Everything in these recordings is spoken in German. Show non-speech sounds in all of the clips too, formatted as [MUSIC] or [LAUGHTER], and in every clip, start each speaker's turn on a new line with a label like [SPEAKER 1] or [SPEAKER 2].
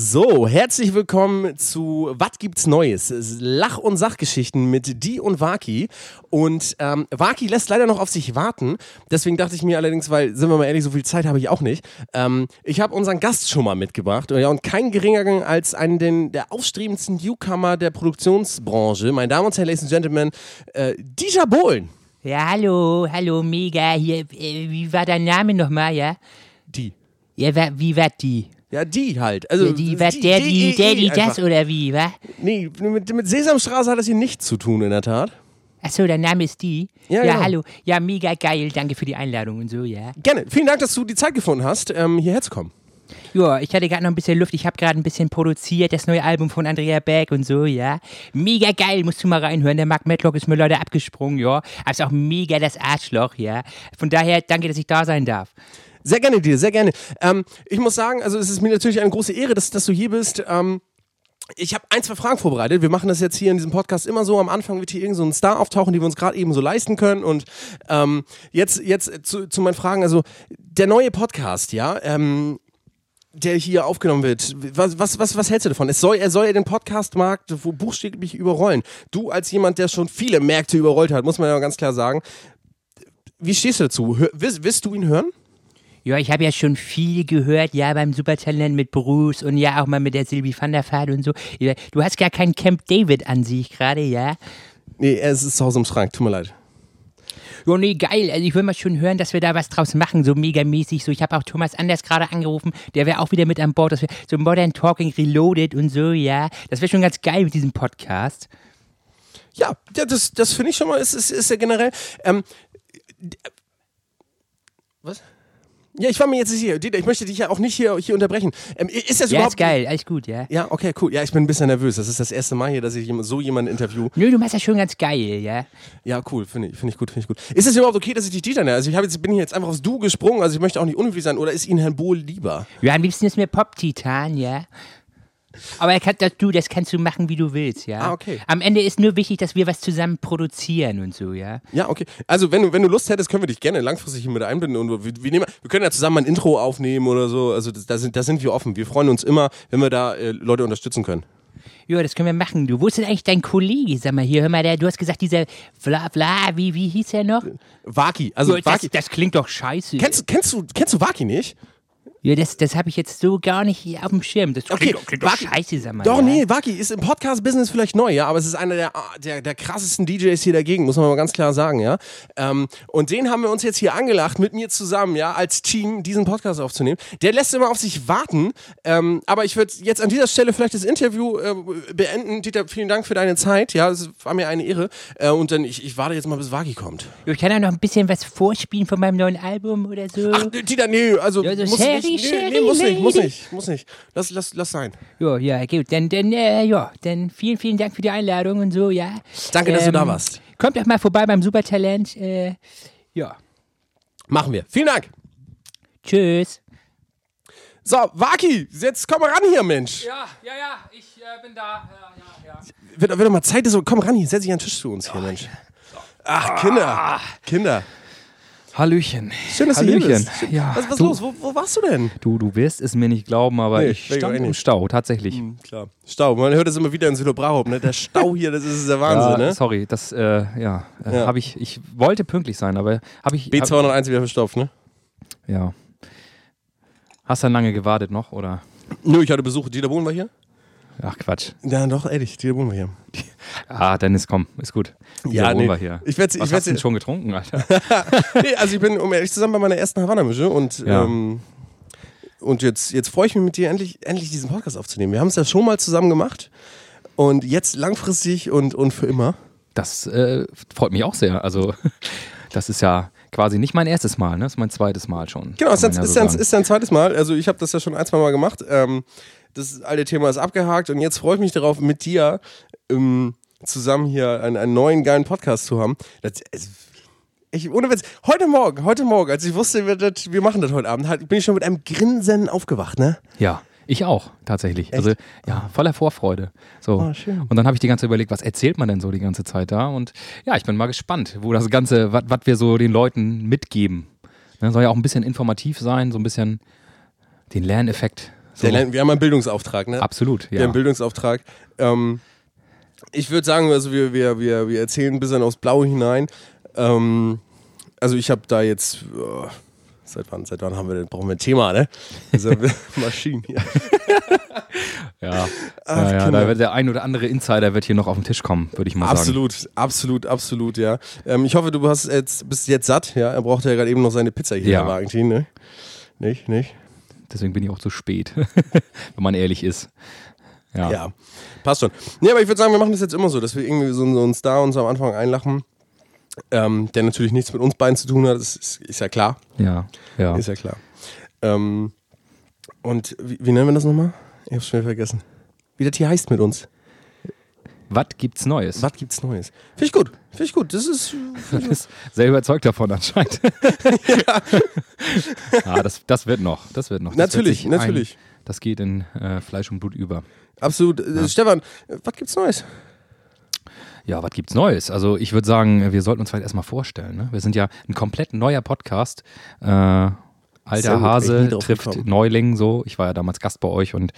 [SPEAKER 1] So, herzlich willkommen zu Was gibt's Neues? Lach- und Sachgeschichten mit Die und Waki. Und ähm, Waki lässt leider noch auf sich warten. Deswegen dachte ich mir allerdings, weil, sind wir mal ehrlich, so viel Zeit habe ich auch nicht. Ähm, ich habe unseren Gast schon mal mitgebracht. Ja, und kein geringer als einen den, der aufstrebendsten Newcomer der Produktionsbranche. Meine Damen und Herren, Ladies and Gentlemen, äh, Dieter Bohlen.
[SPEAKER 2] Ja, hallo, hallo, mega. Hier, äh, wie war dein Name nochmal, ja?
[SPEAKER 1] Die.
[SPEAKER 2] Ja, wie war die?
[SPEAKER 1] Ja, die halt. Also,
[SPEAKER 2] Ja, die, der, die, der, die, das oder wie, wa?
[SPEAKER 1] Nee, mit, mit Sesamstraße hat das hier nichts zu tun, in der Tat.
[SPEAKER 2] Achso, dein Name ist die?
[SPEAKER 1] Ja,
[SPEAKER 2] ja
[SPEAKER 1] genau.
[SPEAKER 2] hallo. Ja, mega geil. Danke für die Einladung und so, ja.
[SPEAKER 1] Gerne. Vielen Dank, dass du die Zeit gefunden hast, ähm, hierher zu kommen.
[SPEAKER 2] Ja, ich hatte gerade noch ein bisschen Luft. Ich habe gerade ein bisschen produziert, das neue Album von Andrea Beck und so, ja. Mega geil, musst du mal reinhören. Der Mark Medlock ist mir leider abgesprungen, ja. Aber ist auch mega das Arschloch, ja. Von daher, danke, dass ich da sein darf.
[SPEAKER 1] Sehr gerne dir, sehr gerne. Ähm, ich muss sagen, also es ist mir natürlich eine große Ehre, dass, dass du hier bist. Ähm, ich habe ein, zwei Fragen vorbereitet. Wir machen das jetzt hier in diesem Podcast immer so. Am Anfang wird hier irgend so Star auftauchen, die wir uns gerade eben so leisten können. Und ähm, jetzt, jetzt zu, zu meinen Fragen. Also der neue Podcast, ja, ähm, der hier aufgenommen wird. Was, was, was, was hältst du davon? Es soll, er soll ja den Podcastmarkt buchstäblich überrollen. Du als jemand, der schon viele Märkte überrollt hat, muss man ja ganz klar sagen. Wie stehst du dazu? Hör, wirst, wirst du ihn hören?
[SPEAKER 2] Ja, ich habe ja schon viel gehört, ja, beim Supertalent mit Bruce und ja auch mal mit der Silvi van der Vaart und so. Du hast gar keinen Camp David an sich gerade, ja?
[SPEAKER 1] Nee, es ist zu Hause im Schrank, tut mir leid.
[SPEAKER 2] Ja, nee, geil. Also ich will mal schon hören, dass wir da was draus machen, so megamäßig. So, ich habe auch Thomas Anders gerade angerufen, der wäre auch wieder mit an Bord. Dass wir so Modern Talking Reloaded und so, ja. Das wäre schon ganz geil mit diesem Podcast.
[SPEAKER 1] Ja, ja das, das finde ich schon mal, ist, ist, ist ja generell. Ähm, d- was? Ja, ich war mir jetzt nicht hier. Dieter, ich möchte dich ja auch nicht hier, hier unterbrechen. Ähm, ist das
[SPEAKER 2] Ja,
[SPEAKER 1] überhaupt.
[SPEAKER 2] ist geil, alles gut, ja.
[SPEAKER 1] Ja, okay, cool. Ja, ich bin ein bisschen nervös. Das ist das erste Mal hier, dass ich so jemanden interview.
[SPEAKER 2] Nö, du machst das schon ganz geil, ja.
[SPEAKER 1] Ja, cool, finde ich, finde ich gut, finde ich gut. Ist es überhaupt okay, dass ich dich Dieter nenne? Also ich jetzt, bin hier jetzt einfach aufs Du gesprungen, also ich möchte auch nicht unhöflich sein. Oder ist Ihnen Herrn Bohl lieber?
[SPEAKER 2] Ja, am liebsten ist mir Pop-Titan, ja. Aber er kann, das, du, das kannst du machen, wie du willst, ja.
[SPEAKER 1] Ah, okay.
[SPEAKER 2] Am Ende ist nur wichtig, dass wir was zusammen produzieren und so, ja.
[SPEAKER 1] Ja, okay. Also wenn du, wenn du Lust hättest, können wir dich gerne langfristig hier mit einbinden. Und wir, wir, nehmen, wir können ja zusammen ein Intro aufnehmen oder so. Also da, sind, da sind wir offen. Wir freuen uns immer, wenn wir da äh, Leute unterstützen können.
[SPEAKER 2] Ja, das können wir machen. Du, wo ist denn eigentlich dein Kollege? Sag mal hier, hör mal, der, du hast gesagt, dieser Vla, Vla, wie, wie hieß er noch?
[SPEAKER 1] Waki. Also
[SPEAKER 2] Ja, das,
[SPEAKER 1] Waki.
[SPEAKER 2] das klingt doch scheiße.
[SPEAKER 1] Kennst, kennst, du, kennst du Waki nicht?
[SPEAKER 2] Ja, das, das habe ich jetzt so gar nicht auf dem Schirm. Das
[SPEAKER 1] Okay,
[SPEAKER 2] klingt, doch- klingt doch
[SPEAKER 1] Waki-
[SPEAKER 2] scheiße, sag mal.
[SPEAKER 1] Doch,
[SPEAKER 2] ja.
[SPEAKER 1] nee, Waki ist im Podcast-Business vielleicht neu, ja, aber es ist einer der, der, der krassesten DJs hier dagegen, muss man mal ganz klar sagen, ja. Ähm, und den haben wir uns jetzt hier angelacht, mit mir zusammen, ja, als Team, diesen Podcast aufzunehmen. Der lässt immer auf sich warten, ähm, aber ich würde jetzt an dieser Stelle vielleicht das Interview äh, beenden. Dieter, vielen Dank für deine Zeit, ja, es war mir eine Ehre. Äh, und dann, ich, ich warte jetzt mal, bis Waki kommt.
[SPEAKER 2] Ich kann ja noch ein bisschen was vorspielen von meinem neuen Album oder so.
[SPEAKER 1] Ach, Dieter, nee, also,
[SPEAKER 2] Ja, so
[SPEAKER 1] muss nicht, nee,
[SPEAKER 2] Sherry
[SPEAKER 1] nee, muss nicht, muss nicht, muss nicht. Lass, lass, lass sein.
[SPEAKER 2] Ja, ja, gut. Dann, dann, äh, ja, dann vielen, vielen Dank für die Einladung und so, ja.
[SPEAKER 1] Danke, dass du da
[SPEAKER 2] Ähm,
[SPEAKER 1] warst.
[SPEAKER 2] Kommt doch mal vorbei beim Supertalent. Äh, ja.
[SPEAKER 1] Machen wir. Vielen Dank.
[SPEAKER 2] Tschüss.
[SPEAKER 1] So, Waki, jetzt komm mal ran hier, Mensch.
[SPEAKER 3] Ja, ja, ja, ich äh, bin da. Ja, ja, ja.
[SPEAKER 1] Wird, wird doch mal Zeit, so, komm ran hier, setz dich an den Tisch zu uns hier, Mensch. Ach, Kinder, Kinder.
[SPEAKER 3] Hallöchen.
[SPEAKER 1] Schön, dass du hier
[SPEAKER 3] Hallöchen.
[SPEAKER 1] bist. Schön.
[SPEAKER 3] Ja,
[SPEAKER 1] Was,
[SPEAKER 3] du,
[SPEAKER 1] los? Wo, wo warst du denn?
[SPEAKER 3] Du, du wirst es mir nicht glauben, aber
[SPEAKER 1] Nee,
[SPEAKER 3] ich stand im. Stau, tatsächlich.
[SPEAKER 1] Klar. Stau, man hört das immer wieder in Süderbrauch, ne? Der Stau hier, das ist der Wahnsinn,
[SPEAKER 3] ja,
[SPEAKER 1] ne?
[SPEAKER 3] sorry, das, äh, ja, äh,
[SPEAKER 1] Ja.
[SPEAKER 3] habe ich, ich wollte pünktlich sein, aber habe ich, hab,
[SPEAKER 1] B201 wieder verstopft, ne?
[SPEAKER 3] ja. Hast dann lange gewartet noch, oder?
[SPEAKER 1] Nö, ich hatte Besuch. Dieter Bohlen war hier?
[SPEAKER 3] Ach, Quatsch.
[SPEAKER 1] Ja, doch, ehrlich, Dieter Bohlen war hier.
[SPEAKER 3] Ah, Dennis, komm, ist gut.
[SPEAKER 1] Ja,
[SPEAKER 3] Wohnen
[SPEAKER 1] nee.
[SPEAKER 3] wir hier.
[SPEAKER 1] Ich werd's- ich
[SPEAKER 3] Was
[SPEAKER 1] werd's-
[SPEAKER 3] hast du denn schon getrunken, Alter? [LAUGHS]
[SPEAKER 1] nee, also ich bin, um ehrlich zu sein, bei meiner ersten Havanna-Mische und,
[SPEAKER 3] Ja.
[SPEAKER 1] ähm, und jetzt, jetzt freue ich mich mit dir endlich, endlich diesen Podcast aufzunehmen. Wir haben es ja schon mal zusammen gemacht und jetzt langfristig und, und für immer.
[SPEAKER 3] Das äh, freut mich auch sehr. Also, [LAUGHS] das ist ja quasi nicht mein erstes Mal, ne? Das ist mein zweites Mal schon.
[SPEAKER 1] Genau, ist dein,
[SPEAKER 3] man ja
[SPEAKER 1] ist,
[SPEAKER 3] so
[SPEAKER 1] ist dein zweites Mal. Also ich habe das ja schon ein, zwei Mal gemacht. Ähm, das alte Thema ist abgehakt und jetzt freue ich mich darauf, mit dir ähm, zusammen hier einen, einen neuen geilen Podcast zu haben. Das, es, ich, ohne Witz, heute Morgen, heute Morgen, als ich wusste, wir, das, wir machen das heute Abend, halt, bin ich schon mit einem Grinsen aufgewacht, ne?
[SPEAKER 3] Ja, ich auch, tatsächlich. Also, ja, voller Vorfreude. So.
[SPEAKER 1] Oh, schön.
[SPEAKER 3] Und dann habe ich die ganze Zeit überlegt, was erzählt man denn so die ganze Zeit da? Und ja, ich bin mal gespannt, wo das Ganze, was wir so den Leuten mitgeben. Ne, soll ja auch ein bisschen informativ sein, so ein bisschen den Lerneffekt
[SPEAKER 1] Der lernt- wir haben einen Bildungsauftrag, ne?
[SPEAKER 3] Absolut,
[SPEAKER 1] Wir haben einen
[SPEAKER 3] ja.
[SPEAKER 1] Bildungsauftrag. Ähm, ich würde sagen, also wir, wir, wir, wir erzählen ein bisschen aufs Blaue hinein. Ähm, also ich habe da jetzt, äh, seit wann, seit wann haben wir denn, brauchen wir ein Thema, ne? Also, [LAUGHS] Maschinen hier. [LAUGHS]
[SPEAKER 3] Ja,
[SPEAKER 1] Ach,
[SPEAKER 3] ja, ja
[SPEAKER 1] Kinder.
[SPEAKER 3] da wird der ein oder andere Insider wird hier noch auf den Tisch kommen, würde ich mal sagen.
[SPEAKER 1] Absolut, absolut, absolut, ja. Ähm, ich hoffe, du hast jetzt, bist jetzt satt, ja. Er brauchte ja gerade eben noch seine Pizza hier,
[SPEAKER 3] Ja.
[SPEAKER 1] Herr Valentin, ne? Nicht, nicht?
[SPEAKER 3] Deswegen bin ich auch zu spät, [LAUGHS] wenn man ehrlich ist. Ja.
[SPEAKER 1] Ja, passt schon. Nee, aber ich würde sagen, wir machen das jetzt immer so, dass wir irgendwie so, so einen Star uns am Anfang einlachen, ähm, der natürlich nichts mit uns beiden zu tun hat, das ist, ist ja klar.
[SPEAKER 3] Ja, ja.
[SPEAKER 1] Ist ja klar. Ähm, und wie, wie nennen wir das nochmal? Ich hab's schnell vergessen. Wie das hier heißt mit uns.
[SPEAKER 3] Was gibt's Neues?
[SPEAKER 1] Was gibt's Neues? Finde ich gut. Finde ich gut. Das ist.
[SPEAKER 3] Du [LAUGHS] bist sehr überzeugt davon anscheinend. [LAUGHS] ah, das, das wird noch. Das wird noch. Das
[SPEAKER 1] Natürlich,
[SPEAKER 3] wird
[SPEAKER 1] natürlich.
[SPEAKER 3] Ein, das geht in äh, Fleisch und Blut über.
[SPEAKER 1] Absolut. Äh, Stefan, äh, was gibt's Neues?
[SPEAKER 3] Ja, was gibt's Neues? Also ich würde sagen, wir sollten uns vielleicht erstmal vorstellen. Ne? Wir sind ja ein komplett neuer Podcast. Äh, alter
[SPEAKER 1] gut,
[SPEAKER 3] Hase trifft
[SPEAKER 1] gekommen.
[SPEAKER 3] Neuling so. Ich war ja damals Gast bei euch und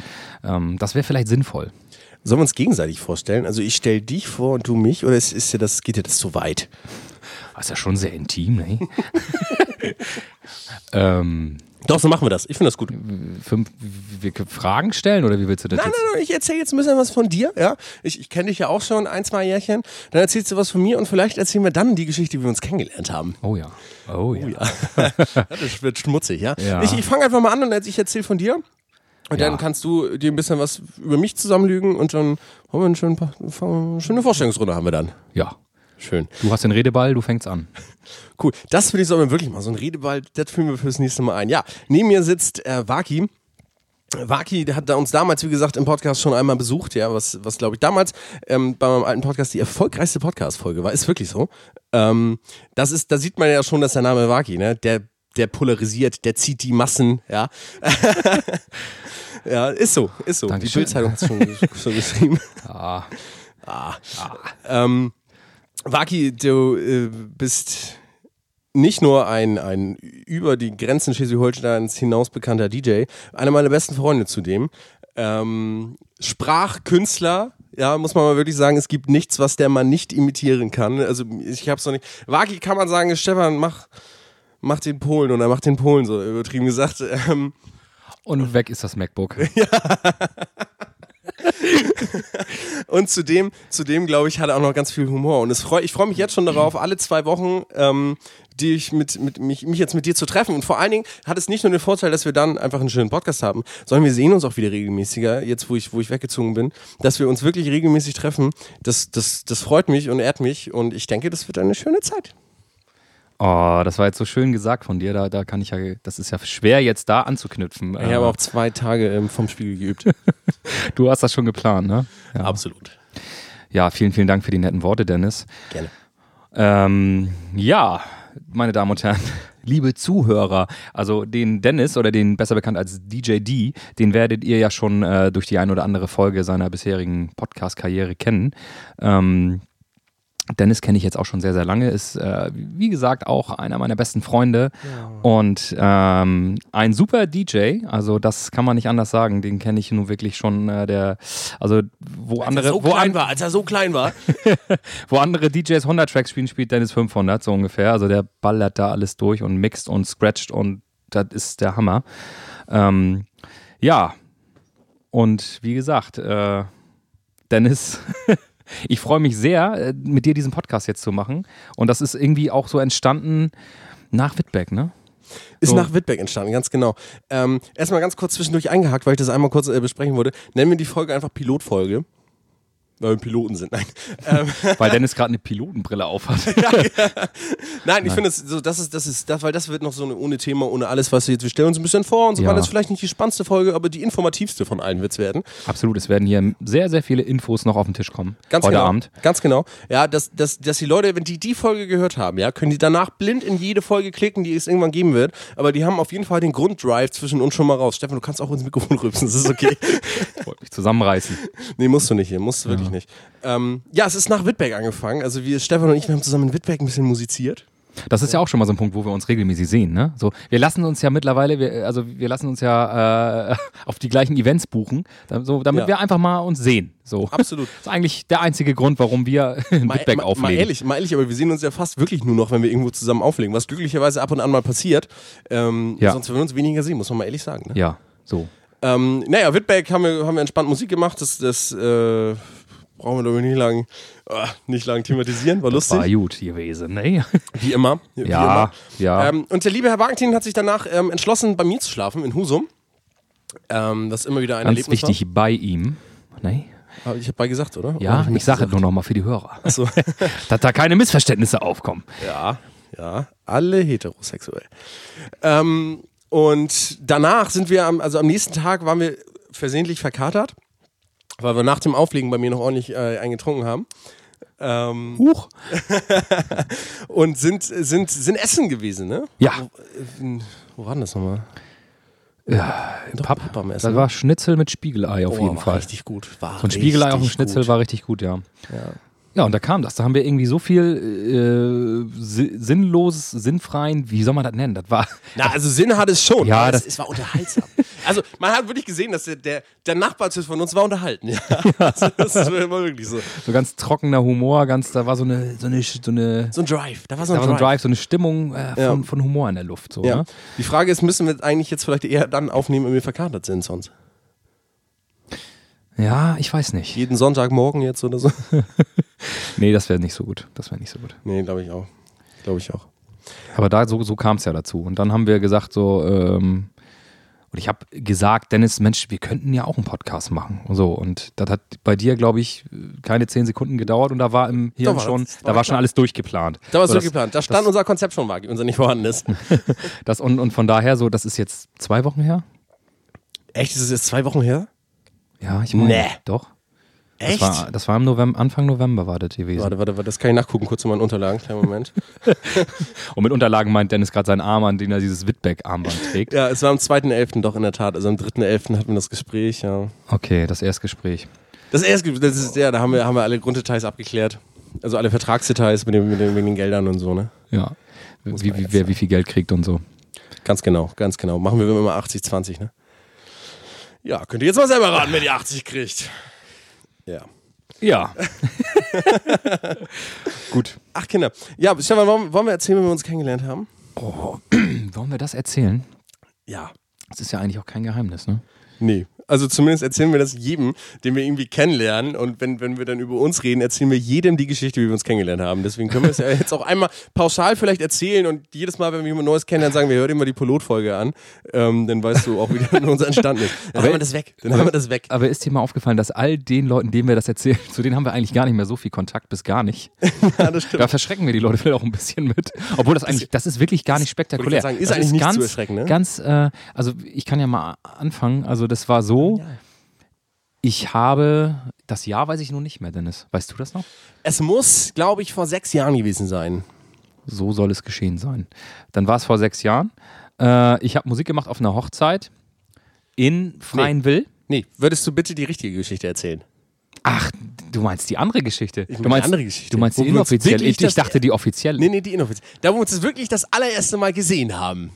[SPEAKER 3] ähm, das wäre vielleicht sinnvoll.
[SPEAKER 1] Sollen wir uns gegenseitig vorstellen? Also ich stelle dich vor und du mich, oder ist, ist ja das, geht dir das zu weit?
[SPEAKER 3] Das ist ja schon sehr intim, ne? [LAUGHS] ähm,
[SPEAKER 1] Doch, so machen wir das. Ich finde das gut.
[SPEAKER 3] fünf, wir können Fragen stellen oder wie willst du das
[SPEAKER 1] Nein,
[SPEAKER 3] jetzt?
[SPEAKER 1] nein, nein, ich erzähle jetzt ein bisschen was von dir. Ja? Ich, ich kenne dich ja auch schon ein, zwei Jährchen. Dann erzählst du was von mir und vielleicht erzählen wir dann die Geschichte, wie wir uns kennengelernt haben.
[SPEAKER 3] Oh ja. Oh ja. [LAUGHS]
[SPEAKER 1] Das wird schmutzig, ja?
[SPEAKER 3] Ja.
[SPEAKER 1] Ich, ich fange einfach mal an und ich erzähle von dir. Und
[SPEAKER 3] Ja.
[SPEAKER 1] dann kannst du dir ein bisschen was über mich zusammenlügen und dann haben wir eine schöne, eine schöne Vorstellungsrunde haben wir dann.
[SPEAKER 3] Ja.
[SPEAKER 1] Schön.
[SPEAKER 3] Du hast den Redeball, du fängst an. [LAUGHS]
[SPEAKER 1] Cool. Das finde ich wir wirklich mal. So ein Redeball, das führen wir fürs nächste Mal ein. Ja, neben mir sitzt äh, Waki. Waki hat da uns damals, wie gesagt, im Podcast schon einmal besucht, ja, was, was glaube ich damals ähm, bei meinem alten Podcast die erfolgreichste Podcast-Folge war. Ist wirklich so. Ähm, das ist, da sieht man ja schon, dass der Name Waki, ne, der, der polarisiert, der zieht die Massen, ja. [LAUGHS] ja, ist so, ist so.
[SPEAKER 3] Dankeschön.
[SPEAKER 1] Die Bildzeitung hat es schon, [LAUGHS] schon geschrieben.
[SPEAKER 3] Ah,
[SPEAKER 1] Ähm, Waki, du äh, bist nicht nur ein, ein über die Grenzen Schleswig-Holsteins hinaus bekannter DJ, einer meiner besten Freunde zudem. Ähm, Sprachkünstler, ja, muss man mal wirklich sagen, es gibt nichts, was der Mann nicht imitieren kann. Also ich hab's noch nicht. Waki kann man sagen, Stefan, mach, mach den Polen oder mach den Polen, so übertrieben gesagt. Ähm,
[SPEAKER 3] und weg ist das MacBook. [LAUGHS]
[SPEAKER 1] Und zudem, zudem glaube ich, hat er auch noch ganz viel Humor. Und es freu, ich freue mich jetzt schon darauf, alle zwei Wochen ähm, die ich mit, mit mich, mich jetzt mit dir zu treffen. Und vor allen Dingen hat es nicht nur den Vorteil, dass wir dann einfach einen schönen Podcast haben, sondern wir sehen uns auch wieder regelmäßiger, jetzt wo ich, wo ich weggezogen bin, dass wir uns wirklich regelmäßig treffen. Das, das, das freut mich und ehrt mich und ich denke, das wird eine schöne Zeit.
[SPEAKER 3] Oh, das war jetzt so schön gesagt von dir. Da, da kann ich ja, das ist ja schwer jetzt da anzuknüpfen.
[SPEAKER 1] Ich habe auch zwei Tage ähm, vom Spiegel geübt. [LAUGHS]
[SPEAKER 3] du hast das schon geplant, ne? Ja.
[SPEAKER 1] Absolut.
[SPEAKER 3] ja, vielen, vielen Dank für die netten Worte, Dennis.
[SPEAKER 1] Gerne.
[SPEAKER 3] Ähm, ja, meine Damen und Herren, [LAUGHS] liebe Zuhörer, also den Dennis oder den besser bekannt als DJ D, den werdet ihr ja schon äh, durch die ein oder andere Folge seiner bisherigen Podcast-Karriere kennen. Ähm, Dennis kenne ich jetzt auch schon sehr, sehr lange, ist äh, wie gesagt auch einer meiner besten Freunde. Und ähm, ein super DJ, also das kann man nicht anders sagen, den kenne ich nun wirklich schon, äh, der, also wo andere,
[SPEAKER 1] so
[SPEAKER 3] wo,
[SPEAKER 1] klein
[SPEAKER 3] ein,
[SPEAKER 1] war, als er so klein war. [LAUGHS]
[SPEAKER 3] wo andere DJs 100 Tracks spielen, spielt Dennis 500 so ungefähr, also der ballert da alles durch und mixt und scratcht und das ist der Hammer. Ähm, ja, und wie gesagt, äh, Dennis, [LAUGHS] ich freue mich sehr, äh, mit dir diesen Podcast jetzt zu machen. Und das ist irgendwie auch so entstanden nach Wittbeck, ne?
[SPEAKER 1] Ist
[SPEAKER 3] So.
[SPEAKER 1] nach Wittbeck entstanden, ganz genau. Ähm, erstmal ganz kurz zwischendurch eingehakt, weil ich das einmal kurz äh, besprechen wollte. Nennen wir die Folge einfach Pilotfolge. Weil wir Piloten sind. Nein, [LAUGHS] ähm,
[SPEAKER 3] Weil Dennis gerade eine Pilotenbrille aufhat. [LAUGHS]
[SPEAKER 1] Nein ich finde, es so, das ist, das ist, das, weil das wird noch so eine ohne Thema, ohne alles, was wir jetzt, wir stellen uns ein bisschen vor und so
[SPEAKER 3] Ja.
[SPEAKER 1] weiter. Das ist vielleicht nicht die spannendste Folge, aber die informativste von allen wird es werden.
[SPEAKER 3] Absolut, es werden hier sehr, sehr viele Infos noch auf den Tisch kommen.
[SPEAKER 1] Ganz
[SPEAKER 3] heute
[SPEAKER 1] genau.
[SPEAKER 3] Abend.
[SPEAKER 1] Ganz genau. Ja, dass, dass, dass die Leute, wenn die die Folge gehört haben, ja, können die danach blind in jede Folge klicken, die es irgendwann geben wird. Aber die haben auf jeden Fall den Grunddrive zwischen uns schon mal raus. Stefan, du kannst auch ins Mikrofon rübsen, das ist okay. [LAUGHS]
[SPEAKER 3] Wollte mich zusammenreißen. [LAUGHS]
[SPEAKER 1] nee, musst du nicht hier, musst du wirklich nicht. Ähm, ja, es ist nach Wittberg angefangen. Also wir, Stefan und ich, wir haben zusammen in Wittberg ein bisschen musiziert.
[SPEAKER 3] Das ist ja auch schon mal so ein Punkt, wo wir uns regelmäßig sehen. Ne? So, wir lassen uns ja mittlerweile, wir, also wir lassen uns ja äh, [LAUGHS] auf die gleichen Events buchen, so, damit
[SPEAKER 1] Ja.
[SPEAKER 3] wir einfach mal uns sehen. So.
[SPEAKER 1] Absolut.
[SPEAKER 3] Das [LAUGHS] ist eigentlich der einzige Grund, warum wir ein
[SPEAKER 1] Mal,
[SPEAKER 3] Bitback auflegen.
[SPEAKER 1] mal ehrlich, mal ehrlich, aber wir sehen uns ja fast wirklich nur noch, wenn wir irgendwo zusammen auflegen, was glücklicherweise ab und an mal passiert. Ähm,
[SPEAKER 3] Ja.
[SPEAKER 1] Sonst würden wir uns weniger sehen, muss man mal ehrlich sagen. Ne?
[SPEAKER 3] Ja, so.
[SPEAKER 1] Ähm, naja, Whitback haben wir, haben wir entspannt Musik gemacht. Das, das äh, brauchen wir doch nicht lang, äh, nicht lang thematisieren. War lustig.
[SPEAKER 3] War gut gewesen, ne?
[SPEAKER 1] Wie immer. [LAUGHS] Wie
[SPEAKER 3] Ja,
[SPEAKER 1] immer.
[SPEAKER 3] ja.
[SPEAKER 1] Ähm, und der liebe Herr Wagentin hat sich danach ähm, entschlossen, bei mir zu schlafen in Husum. Ähm, das ist immer wieder ein
[SPEAKER 3] Ganz
[SPEAKER 1] Erlebnis.
[SPEAKER 3] wichtig bei ihm. Ne?
[SPEAKER 1] War. Ich habe bei gesagt, oder? Oder
[SPEAKER 3] Ja,
[SPEAKER 1] hab
[SPEAKER 3] ich
[SPEAKER 1] nicht
[SPEAKER 3] sage es nur nochmal für die Hörer.
[SPEAKER 1] Achso. [LAUGHS]
[SPEAKER 3] Dass da keine Missverständnisse aufkommen.
[SPEAKER 1] Ja, ja, alle heterosexuell. Ähm, und danach sind wir, am, also am nächsten Tag waren wir versehentlich verkatert, weil wir nach dem Auflegen bei mir noch ordentlich äh, eingetrunken haben. Ähm,
[SPEAKER 3] Huch. [LAUGHS]
[SPEAKER 1] und sind, sind, sind essen gewesen, ne?
[SPEAKER 3] Ja.
[SPEAKER 1] Wo, wo war denn das nochmal?
[SPEAKER 3] Ja, Papp.
[SPEAKER 1] Papp am Essen.
[SPEAKER 3] Das war Schnitzel mit Spiegelei auf
[SPEAKER 1] Oh,
[SPEAKER 3] jeden
[SPEAKER 1] war
[SPEAKER 3] Fall.
[SPEAKER 1] richtig gut. War
[SPEAKER 3] ein Spiegelei auf dem Schnitzel
[SPEAKER 1] gut.
[SPEAKER 3] war richtig gut, ja.
[SPEAKER 1] Ja.
[SPEAKER 3] Ja, und da kam das. Da haben wir irgendwie so viel äh, si- sinnlos, sinnfreien, wie soll man das nennen? Das war. [LAUGHS]
[SPEAKER 1] Na, also Sinn hat es schon.
[SPEAKER 3] Ja,
[SPEAKER 1] es,
[SPEAKER 3] das-
[SPEAKER 1] es war unterhaltsam. also man hat wirklich gesehen, dass der, der, der Nachbartisch von uns war unterhalten. Ja. [LAUGHS] Also, [LAUGHS] das ist immer wirklich so.
[SPEAKER 3] So ganz trockener Humor, ganz, da war so eine, so eine, so eine,
[SPEAKER 1] So ein Drive. Da war so
[SPEAKER 3] da
[SPEAKER 1] ein
[SPEAKER 3] war so ein
[SPEAKER 1] Drive.
[SPEAKER 3] Drive, so eine Stimmung äh, von,
[SPEAKER 1] Ja.
[SPEAKER 3] von Humor in der Luft. So,
[SPEAKER 1] Ja.
[SPEAKER 3] ne?
[SPEAKER 1] Die Frage ist, müssen wir eigentlich jetzt vielleicht eher dann aufnehmen, wenn wir verkatert sind sonst?
[SPEAKER 3] ja, ich weiß nicht.
[SPEAKER 1] Jeden Sonntagmorgen jetzt oder so?
[SPEAKER 3] Nee, das wäre nicht so gut. Das wäre nicht so gut.
[SPEAKER 1] nee, glaube ich auch. Glaube ich auch.
[SPEAKER 3] Aber da so, so kam es ja dazu. Und dann haben wir gesagt, so, ähm, und ich habe gesagt, Dennis, Mensch, wir könnten ja auch einen Podcast machen. Und so. Und das hat bei dir, glaube ich, keine zehn Sekunden gedauert und da war im Hirn
[SPEAKER 1] war
[SPEAKER 3] schon, da
[SPEAKER 1] war
[SPEAKER 3] war schon alles durchgeplant.
[SPEAKER 1] Da war es
[SPEAKER 3] so,
[SPEAKER 1] so
[SPEAKER 3] das,
[SPEAKER 1] geplant. Da stand
[SPEAKER 3] das-
[SPEAKER 1] unser Konzept schon, Wagi, unser nicht vorhanden ist. [LAUGHS]
[SPEAKER 3] das, und, und von daher so, das ist jetzt zwei Wochen her?
[SPEAKER 1] Echt? Ist es jetzt zwei Wochen her?
[SPEAKER 3] Ja, ich meine.
[SPEAKER 1] Nee.
[SPEAKER 3] Doch.
[SPEAKER 1] Echt?
[SPEAKER 3] Das war, das war im November, Anfang November war das gewesen.
[SPEAKER 1] Warte, warte, warte, das kann ich nachgucken, kurz in meinen Unterlagen. Kleinen Moment. [LAUGHS]
[SPEAKER 3] Und mit Unterlagen meint Dennis gerade seinen Arm, an den er dieses Whitback-Armband trägt.
[SPEAKER 1] ja, es war am 2.11. doch in der Tat. Also am 3.11. hatten wir das Gespräch, ja.
[SPEAKER 3] Okay, das Erstgespräch.
[SPEAKER 1] Das erste, das ist ja, da haben wir, haben wir alle Grunddetails abgeklärt. Also alle Vertragsdetails mit den, mit den, mit den Geldern und so, ne?
[SPEAKER 3] Ja. Wie, wie, wer wie viel Geld kriegt und so.
[SPEAKER 1] Ganz genau, ganz genau. Machen wir immer 80-20, ne? Ja, könnt ihr jetzt mal selber raten, wer die 80 kriegt. Ja.
[SPEAKER 3] Ja. [LAUGHS] Gut.
[SPEAKER 1] Ach, Kinder. Ja, Stefan, wollen, wollen wir erzählen, wie wir uns kennengelernt haben? [CLEARS THROAT]
[SPEAKER 3] Wollen wir das erzählen?
[SPEAKER 1] Ja.
[SPEAKER 3] Das ist ja eigentlich auch kein Geheimnis, ne?
[SPEAKER 1] Nee. Also zumindest erzählen wir das jedem, den wir irgendwie kennenlernen. Und wenn, wenn wir dann über uns reden, erzählen wir jedem die Geschichte, wie wir uns kennengelernt haben. Deswegen können wir es ja [LAUGHS] jetzt auch einmal pauschal vielleicht erzählen und jedes Mal, wenn wir jemand Neues kennenlernen, sagen wir, hör dir mal die Pilotfolge an. Ähm, dann weißt du auch, wie der unser entstanden ist. Dann haben wir das weg. Dann haben wir das weg.
[SPEAKER 3] Aber ist dir mal aufgefallen, dass all den Leuten, denen wir das erzählen, [LAUGHS] zu denen haben wir eigentlich gar nicht mehr so viel Kontakt, bis gar nicht. [LAUGHS]
[SPEAKER 1] Ja, das stimmt.
[SPEAKER 3] Da verschrecken wir die Leute vielleicht auch ein bisschen mit. Obwohl das eigentlich, das ist wirklich gar nicht spektakulär.
[SPEAKER 1] Ich sagen, ist
[SPEAKER 3] das
[SPEAKER 1] eigentlich nicht
[SPEAKER 3] ganz,
[SPEAKER 1] zu erschrecken, ne?
[SPEAKER 3] Ganz, äh, also ich kann ja mal anfangen. Also das war so, ich habe, das Jahr weiß ich nun nicht mehr, Dennis. Weißt du das noch?
[SPEAKER 1] Es muss, glaube ich, vor sechs Jahren gewesen sein.
[SPEAKER 3] So soll es geschehen sein. Dann war es vor sechs Jahren. Äh, ich habe Musik gemacht auf einer Hochzeit in Freienwill.
[SPEAKER 1] Nee, würdest du bitte die richtige Geschichte erzählen?
[SPEAKER 3] Ach, du meinst die andere Geschichte.
[SPEAKER 1] meine
[SPEAKER 3] du meinst
[SPEAKER 1] die andere Geschichte.
[SPEAKER 3] Du meinst
[SPEAKER 1] Wo
[SPEAKER 3] die inoffizielle. Ich, ich dachte die offizielle.
[SPEAKER 1] Nee, nee, die inoffiziell. Da, wo wir uns das wirklich das allererste Mal gesehen haben.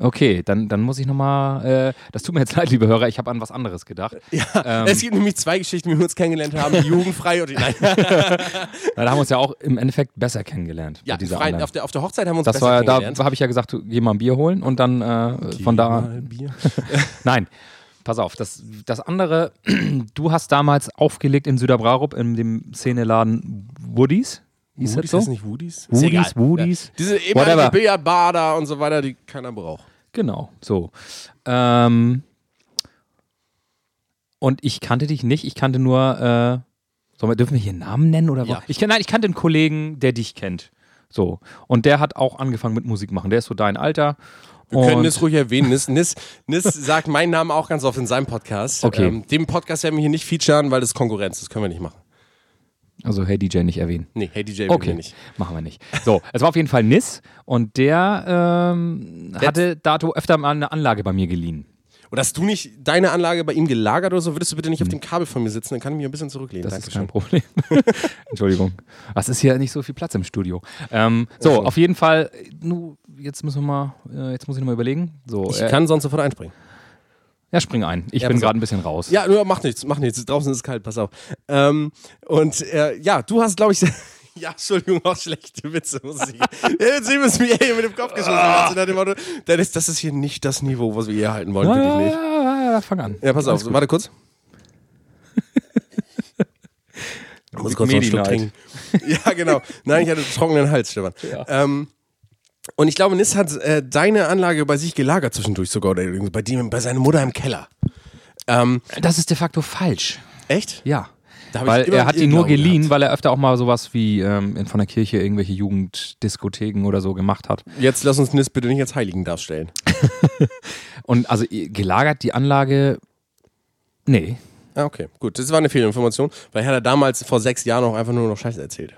[SPEAKER 3] Okay, dann, dann muss ich nochmal. Äh, das tut mir jetzt [LAUGHS] leid, liebe Hörer, ich habe an was anderes gedacht.
[SPEAKER 1] Ja,
[SPEAKER 3] Ähm.
[SPEAKER 1] es gibt nämlich zwei Geschichten, wie wir uns kennengelernt haben. Die jugendfrei und die, nein, [LAUGHS]
[SPEAKER 3] Na, Da haben wir uns ja auch im Endeffekt besser kennengelernt.
[SPEAKER 1] ja, frei, auf, der, auf der Hochzeit haben wir uns
[SPEAKER 3] das
[SPEAKER 1] besser
[SPEAKER 3] war ja, da
[SPEAKER 1] kennengelernt.
[SPEAKER 3] habe ich ja gesagt, du, geh mal ein Bier holen und dann äh, von da.
[SPEAKER 1] Mal Bier. [LAUGHS]
[SPEAKER 3] Nein, pass auf, das, das andere, [CLEARS THROAT] du hast damals aufgelegt in Süderbrarup in dem Szeneladen Woodies. Hieß
[SPEAKER 1] Woodies
[SPEAKER 3] das so?
[SPEAKER 1] nicht Woodies? Ist
[SPEAKER 3] Woodies. Woodies.
[SPEAKER 1] Ja. Diese ehemalige da und so weiter, die keiner braucht.
[SPEAKER 3] Genau, so. Ähm, und ich kannte dich nicht, ich kannte nur, äh, sollen wir, dürfen wir hier Namen nennen oder
[SPEAKER 1] Ja.
[SPEAKER 3] was? Ich, nein, ich kannte einen Kollegen, der dich kennt. So. Und der hat auch angefangen mit Musik machen. Der ist so dein Alter.
[SPEAKER 1] Wir können
[SPEAKER 3] Und-
[SPEAKER 1] Nis ruhig erwähnen. Nis, Nis, Nis sagt meinen Namen auch ganz oft in seinem Podcast.
[SPEAKER 3] Okay.
[SPEAKER 1] Ähm, dem Podcast werden wir hier nicht featuren, weil das ist Konkurrenz. Das können wir nicht machen.
[SPEAKER 3] Also, hey DJ nicht erwähnen.
[SPEAKER 1] Nee, hey DJ
[SPEAKER 3] Okay,
[SPEAKER 1] wir nicht.
[SPEAKER 3] machen wir nicht. So, es war auf jeden Fall Nis und der ähm, hatte dato öfter mal eine Anlage bei mir geliehen.
[SPEAKER 1] Oder hast du nicht deine Anlage bei ihm gelagert oder so? Würdest du bitte nicht auf dem Kabel von mir sitzen? Dann kann ich mich ein bisschen zurücklehnen.
[SPEAKER 3] Das ist
[SPEAKER 1] Dankeschön.
[SPEAKER 3] kein Problem. [LAUGHS] Entschuldigung. Es ist hier nicht so viel Platz im Studio. Ähm, so, auf jeden Fall, nu, jetzt müssen wir mal, äh, jetzt muss ich nochmal überlegen. So,
[SPEAKER 1] Ich
[SPEAKER 3] äh,
[SPEAKER 1] kann sonst sofort einspringen.
[SPEAKER 3] Ja, spring ein. Ich
[SPEAKER 1] Ja,
[SPEAKER 3] bin
[SPEAKER 1] auf.
[SPEAKER 3] gerade ein bisschen raus.
[SPEAKER 1] Ja, nur macht nichts, macht nichts. Draußen ist es kalt, pass auf. Ähm, und äh, ja, du hast, glaube ich, [LAUGHS] ja, Entschuldigung, auch schlechte Witze, muss ich. [LAUGHS] Jetzt sehen wir es mir hier mit dem Kopf geschossen. nach dem Motto, Das ist, hier nicht das Niveau, was wir hier halten wollen,
[SPEAKER 3] Ja,
[SPEAKER 1] wirklich
[SPEAKER 3] ja,
[SPEAKER 1] nicht.
[SPEAKER 3] ja, ja, fang an.
[SPEAKER 1] Ja, pass auf,
[SPEAKER 3] Alles gut.
[SPEAKER 1] warte kurz. Ich [LAUGHS] muss kurz noch einen Schluck trinken. Ja, genau. Nein, ich hatte einen trockenen Hals, Stefan.
[SPEAKER 3] Ja.
[SPEAKER 1] Ähm, und ich glaube, Nis hat äh, deine Anlage bei sich gelagert zwischendurch sogar, oder bei, dem, bei seiner Mutter im Keller. Ähm,
[SPEAKER 3] Das ist de facto falsch.
[SPEAKER 1] echt?
[SPEAKER 3] Ja.
[SPEAKER 1] Da hab ich
[SPEAKER 3] Weil er hat ihn nur geliehen,
[SPEAKER 1] gehabt.
[SPEAKER 3] weil er öfter auch mal sowas wie ähm, in, von der Kirche irgendwelche Jugenddiskotheken oder so gemacht hat.
[SPEAKER 1] Jetzt lass uns Nis bitte nicht als Heiligen darstellen. [LAUGHS]
[SPEAKER 3] Und also gelagert die Anlage. Nee.
[SPEAKER 1] Ah, okay, gut. Das war eine Fehlinformation, weil er damals vor sechs Jahren auch einfach nur noch Scheiße erzählt.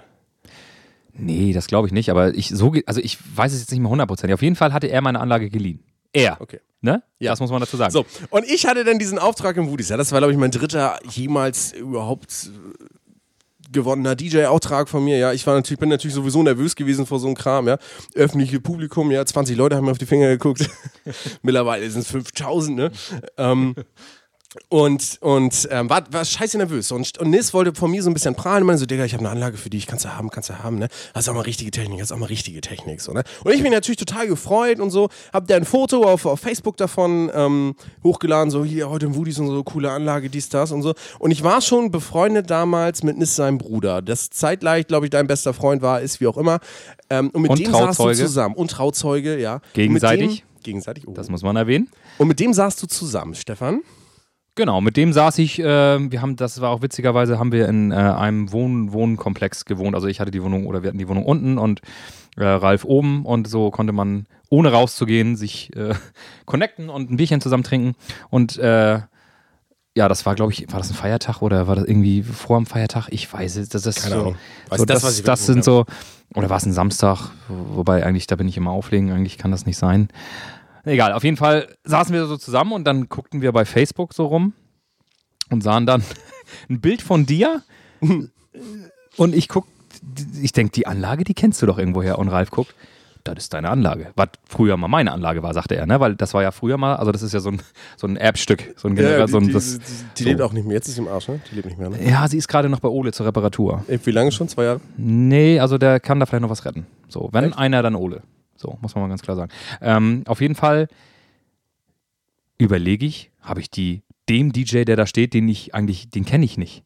[SPEAKER 3] Nee, das glaube ich nicht. Aber ich so, also ich weiß es jetzt nicht mehr hundertprozentig. Auf jeden Fall hatte er meine Anlage geliehen. Er.
[SPEAKER 1] Okay.
[SPEAKER 3] Ne?
[SPEAKER 1] Ja.
[SPEAKER 3] Das muss man dazu sagen.
[SPEAKER 1] So, und ich hatte dann diesen Auftrag im Woodies. Ja, das war, glaube ich, mein dritter jemals überhaupt äh, gewonnener DJ-Auftrag von mir. Ja, ich war natürlich, bin natürlich sowieso nervös gewesen vor so einem Kram. Ja, öffentliche Publikum, ja, 20 Leute haben mir auf die Finger geguckt. [LAUGHS] Mittlerweile sind es 5000, ne? ähm, und, und ähm, war, war scheiße nervös. Und, und Nis wollte von mir so ein bisschen prahlen. Und meinte so, Digga, ich habe eine Anlage für dich, kannst du haben, kannst du haben, ne? Hast auch mal richtige Technik, hast auch mal richtige Technik, so, ne? Und ich bin natürlich total gefreut und so. Hab da ein Foto auf, auf Facebook davon ähm, hochgeladen, so, hier, heute im Woodies und so, coole Anlage, dies, das und so. Und ich war schon befreundet damals mit Nis, seinem Bruder. Das zeitgleich, glaube ich, dein bester Freund war, ist, wie auch immer. Ähm, und mit
[SPEAKER 3] Und
[SPEAKER 1] dem saßt du zusammen. Und Trauzeuge, ja.
[SPEAKER 3] Gegenseitig?
[SPEAKER 1] Dem, gegenseitig, oh.
[SPEAKER 3] Das muss man erwähnen.
[SPEAKER 1] Und mit dem saßt du zusammen, Stefan.
[SPEAKER 3] Genau, mit dem saß ich, äh, wir haben, das war auch witzigerweise, haben wir in äh, einem Wohn Wohnkomplex gewohnt. Also ich hatte die Wohnung oder wir hatten die Wohnung unten und äh, Ralf oben und so konnte man, ohne rauszugehen, sich äh, [LAUGHS] connecten und ein Bierchen zusammen trinken. Und äh, ja, das war, glaube ich, war das ein Feiertag oder war das irgendwie vor dem Feiertag? Ich weiß es. Das ist
[SPEAKER 1] Keine
[SPEAKER 3] so,
[SPEAKER 1] Ahnung. Weiß
[SPEAKER 3] so
[SPEAKER 1] das,
[SPEAKER 3] das, das sind so, oder war es ein Samstag? Wo- Wobei eigentlich, da bin ich immer auflegen, eigentlich kann das nicht sein. Egal, auf jeden Fall saßen wir so zusammen und dann guckten wir bei Facebook so rum und sahen dann [LAUGHS] ein Bild von dir und ich guck, ich denke, die Anlage, die kennst du doch irgendwoher und Ralf guckt, das ist deine Anlage. Was früher mal meine Anlage war, sagte er, ne? Weil das war ja früher mal, also das ist ja so ein, so ein Erbstück, so ein General,
[SPEAKER 1] die,
[SPEAKER 3] so ein, das,
[SPEAKER 1] die, die
[SPEAKER 3] so.
[SPEAKER 1] lebt auch nicht mehr. Jetzt ist sie im Arsch, ne? Die lebt nicht mehr, ne?
[SPEAKER 3] ja, sie ist gerade noch bei Ole zur Reparatur.
[SPEAKER 1] Wie lange schon? Zwei Jahre?
[SPEAKER 3] Nee, also der kann da vielleicht noch was retten. So, wenn
[SPEAKER 1] Echt?
[SPEAKER 3] einer, dann Ole. So, muss man mal ganz klar sagen. Ähm, auf jeden Fall überlege ich, habe ich die, dem DJ, der da steht, den ich eigentlich, den kenne ich nicht.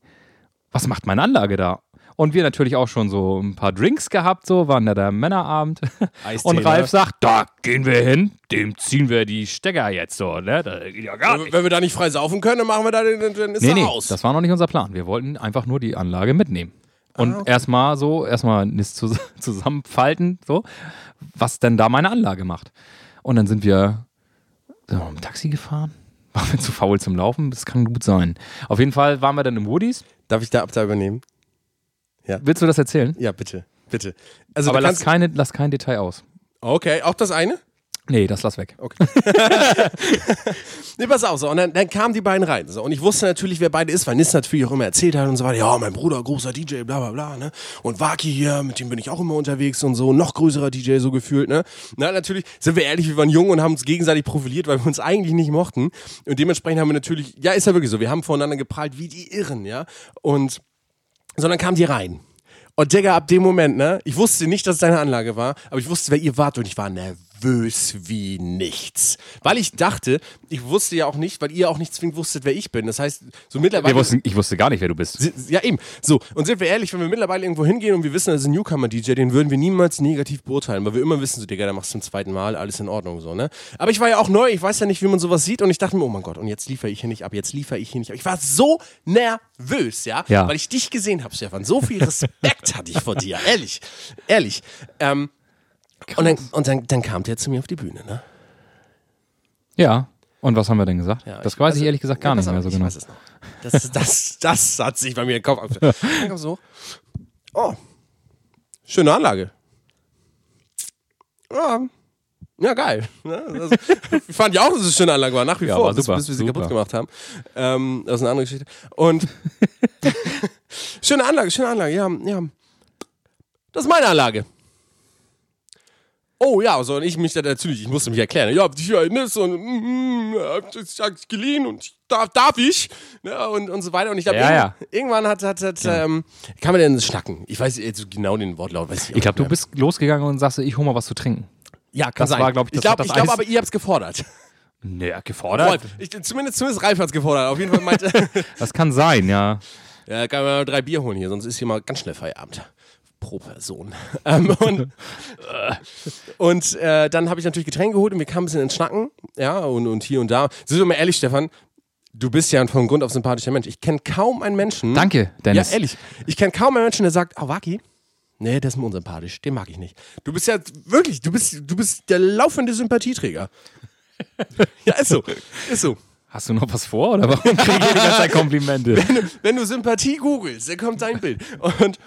[SPEAKER 3] Was macht meine Anlage da? Und wir natürlich auch schon so ein paar Drinks gehabt, so waren da der Männerabend.
[SPEAKER 1] Eistee,
[SPEAKER 3] Und
[SPEAKER 1] ne?
[SPEAKER 3] Ralf sagt, da gehen wir hin, dem ziehen wir die Stecker jetzt so, ne? Ja nicht.
[SPEAKER 1] Wenn wir da nicht frei saufen können, dann machen wir da den, den- ist
[SPEAKER 3] Nee, nee,
[SPEAKER 1] raus.
[SPEAKER 3] das war noch nicht unser Plan. Wir wollten einfach nur die Anlage mitnehmen. Und
[SPEAKER 1] Ah, okay.
[SPEAKER 3] erstmal so, erstmal [LAUGHS] zusammenfalten, so, was denn da meine Anlage macht. Und dann sind wir sind wir mit dem Taxi gefahren. [LAUGHS] Waren wir zu faul zum Laufen? Das kann gut sein. Auf jeden Fall waren wir dann im Woodies.
[SPEAKER 1] Darf ich da ab da übernehmen?
[SPEAKER 3] Willst du das erzählen?
[SPEAKER 1] Ja, bitte. Bitte. Also,
[SPEAKER 3] Aber lass, keine, lass kein Detail aus.
[SPEAKER 1] okay, auch das eine?
[SPEAKER 3] Nee, das lass weg. [LAUGHS]
[SPEAKER 1] Nee, pass auf, so. Und dann, dann kamen die beiden rein. So. Und ich wusste natürlich, wer beide ist, weil Nis natürlich auch immer erzählt hat und so weiter. Ja, mein Bruder, großer DJ, bla, bla, bla, ne? Und Waki hier, mit dem bin ich auch immer unterwegs und so. Noch größerer DJ, so gefühlt, ne? Na, natürlich, sind wir ehrlich, wir waren jung und haben uns gegenseitig profiliert, weil wir uns eigentlich nicht mochten. Und dementsprechend haben wir natürlich, ja, ist ja wirklich so. Wir haben voneinander geprallt wie die Irren, ja? Und, sondern kamen die rein. Und Digga, ab dem Moment, ne? Ich wusste nicht, dass es deine Anlage war, aber ich wusste, wer ihr wart und ich war nervös wie nichts. Weil ich dachte, ich wusste ja auch nicht, weil ihr auch nicht zwingend wusstet, wer ich bin. Das heißt, so mittlerweile.
[SPEAKER 3] Wussten, ich wusste gar nicht, wer du bist.
[SPEAKER 1] Ja, eben. So, und sind wir ehrlich, wenn wir mittlerweile irgendwo hingehen und wir wissen, das ist ein Newcomer-DJ, den würden wir niemals negativ beurteilen, weil wir immer wissen, so, Digga, der machst du zum zweiten Mal, alles in Ordnung, so, ne? Aber ich war ja auch neu, ich weiß ja nicht, wie man sowas sieht und ich dachte mir, oh mein Gott, und jetzt liefere ich hier nicht ab, jetzt liefere ich hier nicht ab. Ich war so nervös, ja,
[SPEAKER 3] Ja.
[SPEAKER 1] weil ich dich gesehen habe, Stefan. So viel Respekt hatte ich vor dir, [LAUGHS] ehrlich, ehrlich. Ähm, und dann, und dann, dann kam der zu mir auf die Bühne, ne?
[SPEAKER 3] Ja. Und was haben wir denn gesagt?
[SPEAKER 1] Ja,
[SPEAKER 3] das weiß ich ehrlich gesagt gar
[SPEAKER 1] Ja,
[SPEAKER 3] nicht mehr so
[SPEAKER 1] ich
[SPEAKER 3] genau.
[SPEAKER 1] weiß es noch. Das, das, das hat sich bei mir im Kopf abgespielt. [LAUGHS] Dann. Oh, schöne Anlage. Ja, Ja, geil. Also, [LAUGHS] ich fand ja auch, dass es eine schöne Anlage war, nach wie
[SPEAKER 3] Ja,
[SPEAKER 1] vor, bis,
[SPEAKER 3] super,
[SPEAKER 1] bis wir sie
[SPEAKER 3] super.
[SPEAKER 1] kaputt gemacht haben. Ähm, das ist eine andere Geschichte. Und [LAUGHS] schöne Anlage, schöne Anlage, ja, ja. Das ist meine Anlage. Oh ja, so und ich mich da natürlich, ich musste mich erklären. Ja, hier ist und mm, ich geliehen und ich darf, darf ich ne, und, und so weiter. Und ich glaube,
[SPEAKER 3] Ja,
[SPEAKER 1] irgendwann,
[SPEAKER 3] ja.
[SPEAKER 1] irgendwann hat, hat, hat ähm, kann man denn schnacken? Ich weiß jetzt genau den Wortlaut, weiß ich,
[SPEAKER 3] Ich glaube, du bist losgegangen und sagst, ich hol mal was zu trinken.
[SPEAKER 1] ja, kann
[SPEAKER 3] das
[SPEAKER 1] sein.
[SPEAKER 3] war, glaub ich,
[SPEAKER 1] ich
[SPEAKER 3] das
[SPEAKER 1] glaube, ich glaube,
[SPEAKER 3] Eis-
[SPEAKER 1] aber ihr habt es gefordert.
[SPEAKER 3] Naja, gefordert?
[SPEAKER 1] Rolf, ich, zumindest, zumindest Ralf hat es gefordert. Auf jeden Fall meinte, [LAUGHS]
[SPEAKER 3] Das kann sein, ja.
[SPEAKER 1] ja, kann man mal drei Bier holen hier, sonst ist hier mal ganz schnell Feierabend. Pro Person. [LAUGHS] Ähm, und äh, und äh, dann habe ich natürlich Getränke geholt und wir kamen ein bisschen ins Schnacken. Ja, und, und hier und da. Sind wir mal ehrlich, Stefan, du bist ja von Grund auf sympathischer Mensch. Ich kenne kaum einen Menschen.
[SPEAKER 3] Danke,
[SPEAKER 1] Ja,
[SPEAKER 3] Dennis.
[SPEAKER 1] ehrlich. Ich kenne kaum einen Menschen, der sagt, oh, Waki, nee, der ist mir unsympathisch, den mag ich nicht. Du bist ja wirklich, du bist, du bist der laufende Sympathieträger. [LAUGHS] ja, ist so. Ist so.
[SPEAKER 3] Hast du noch was vor oder warum kriege ich die ganze Zeit Komplimente? [LAUGHS]
[SPEAKER 1] Wenn du Sympathie googelst, dann kommt dein Bild. Und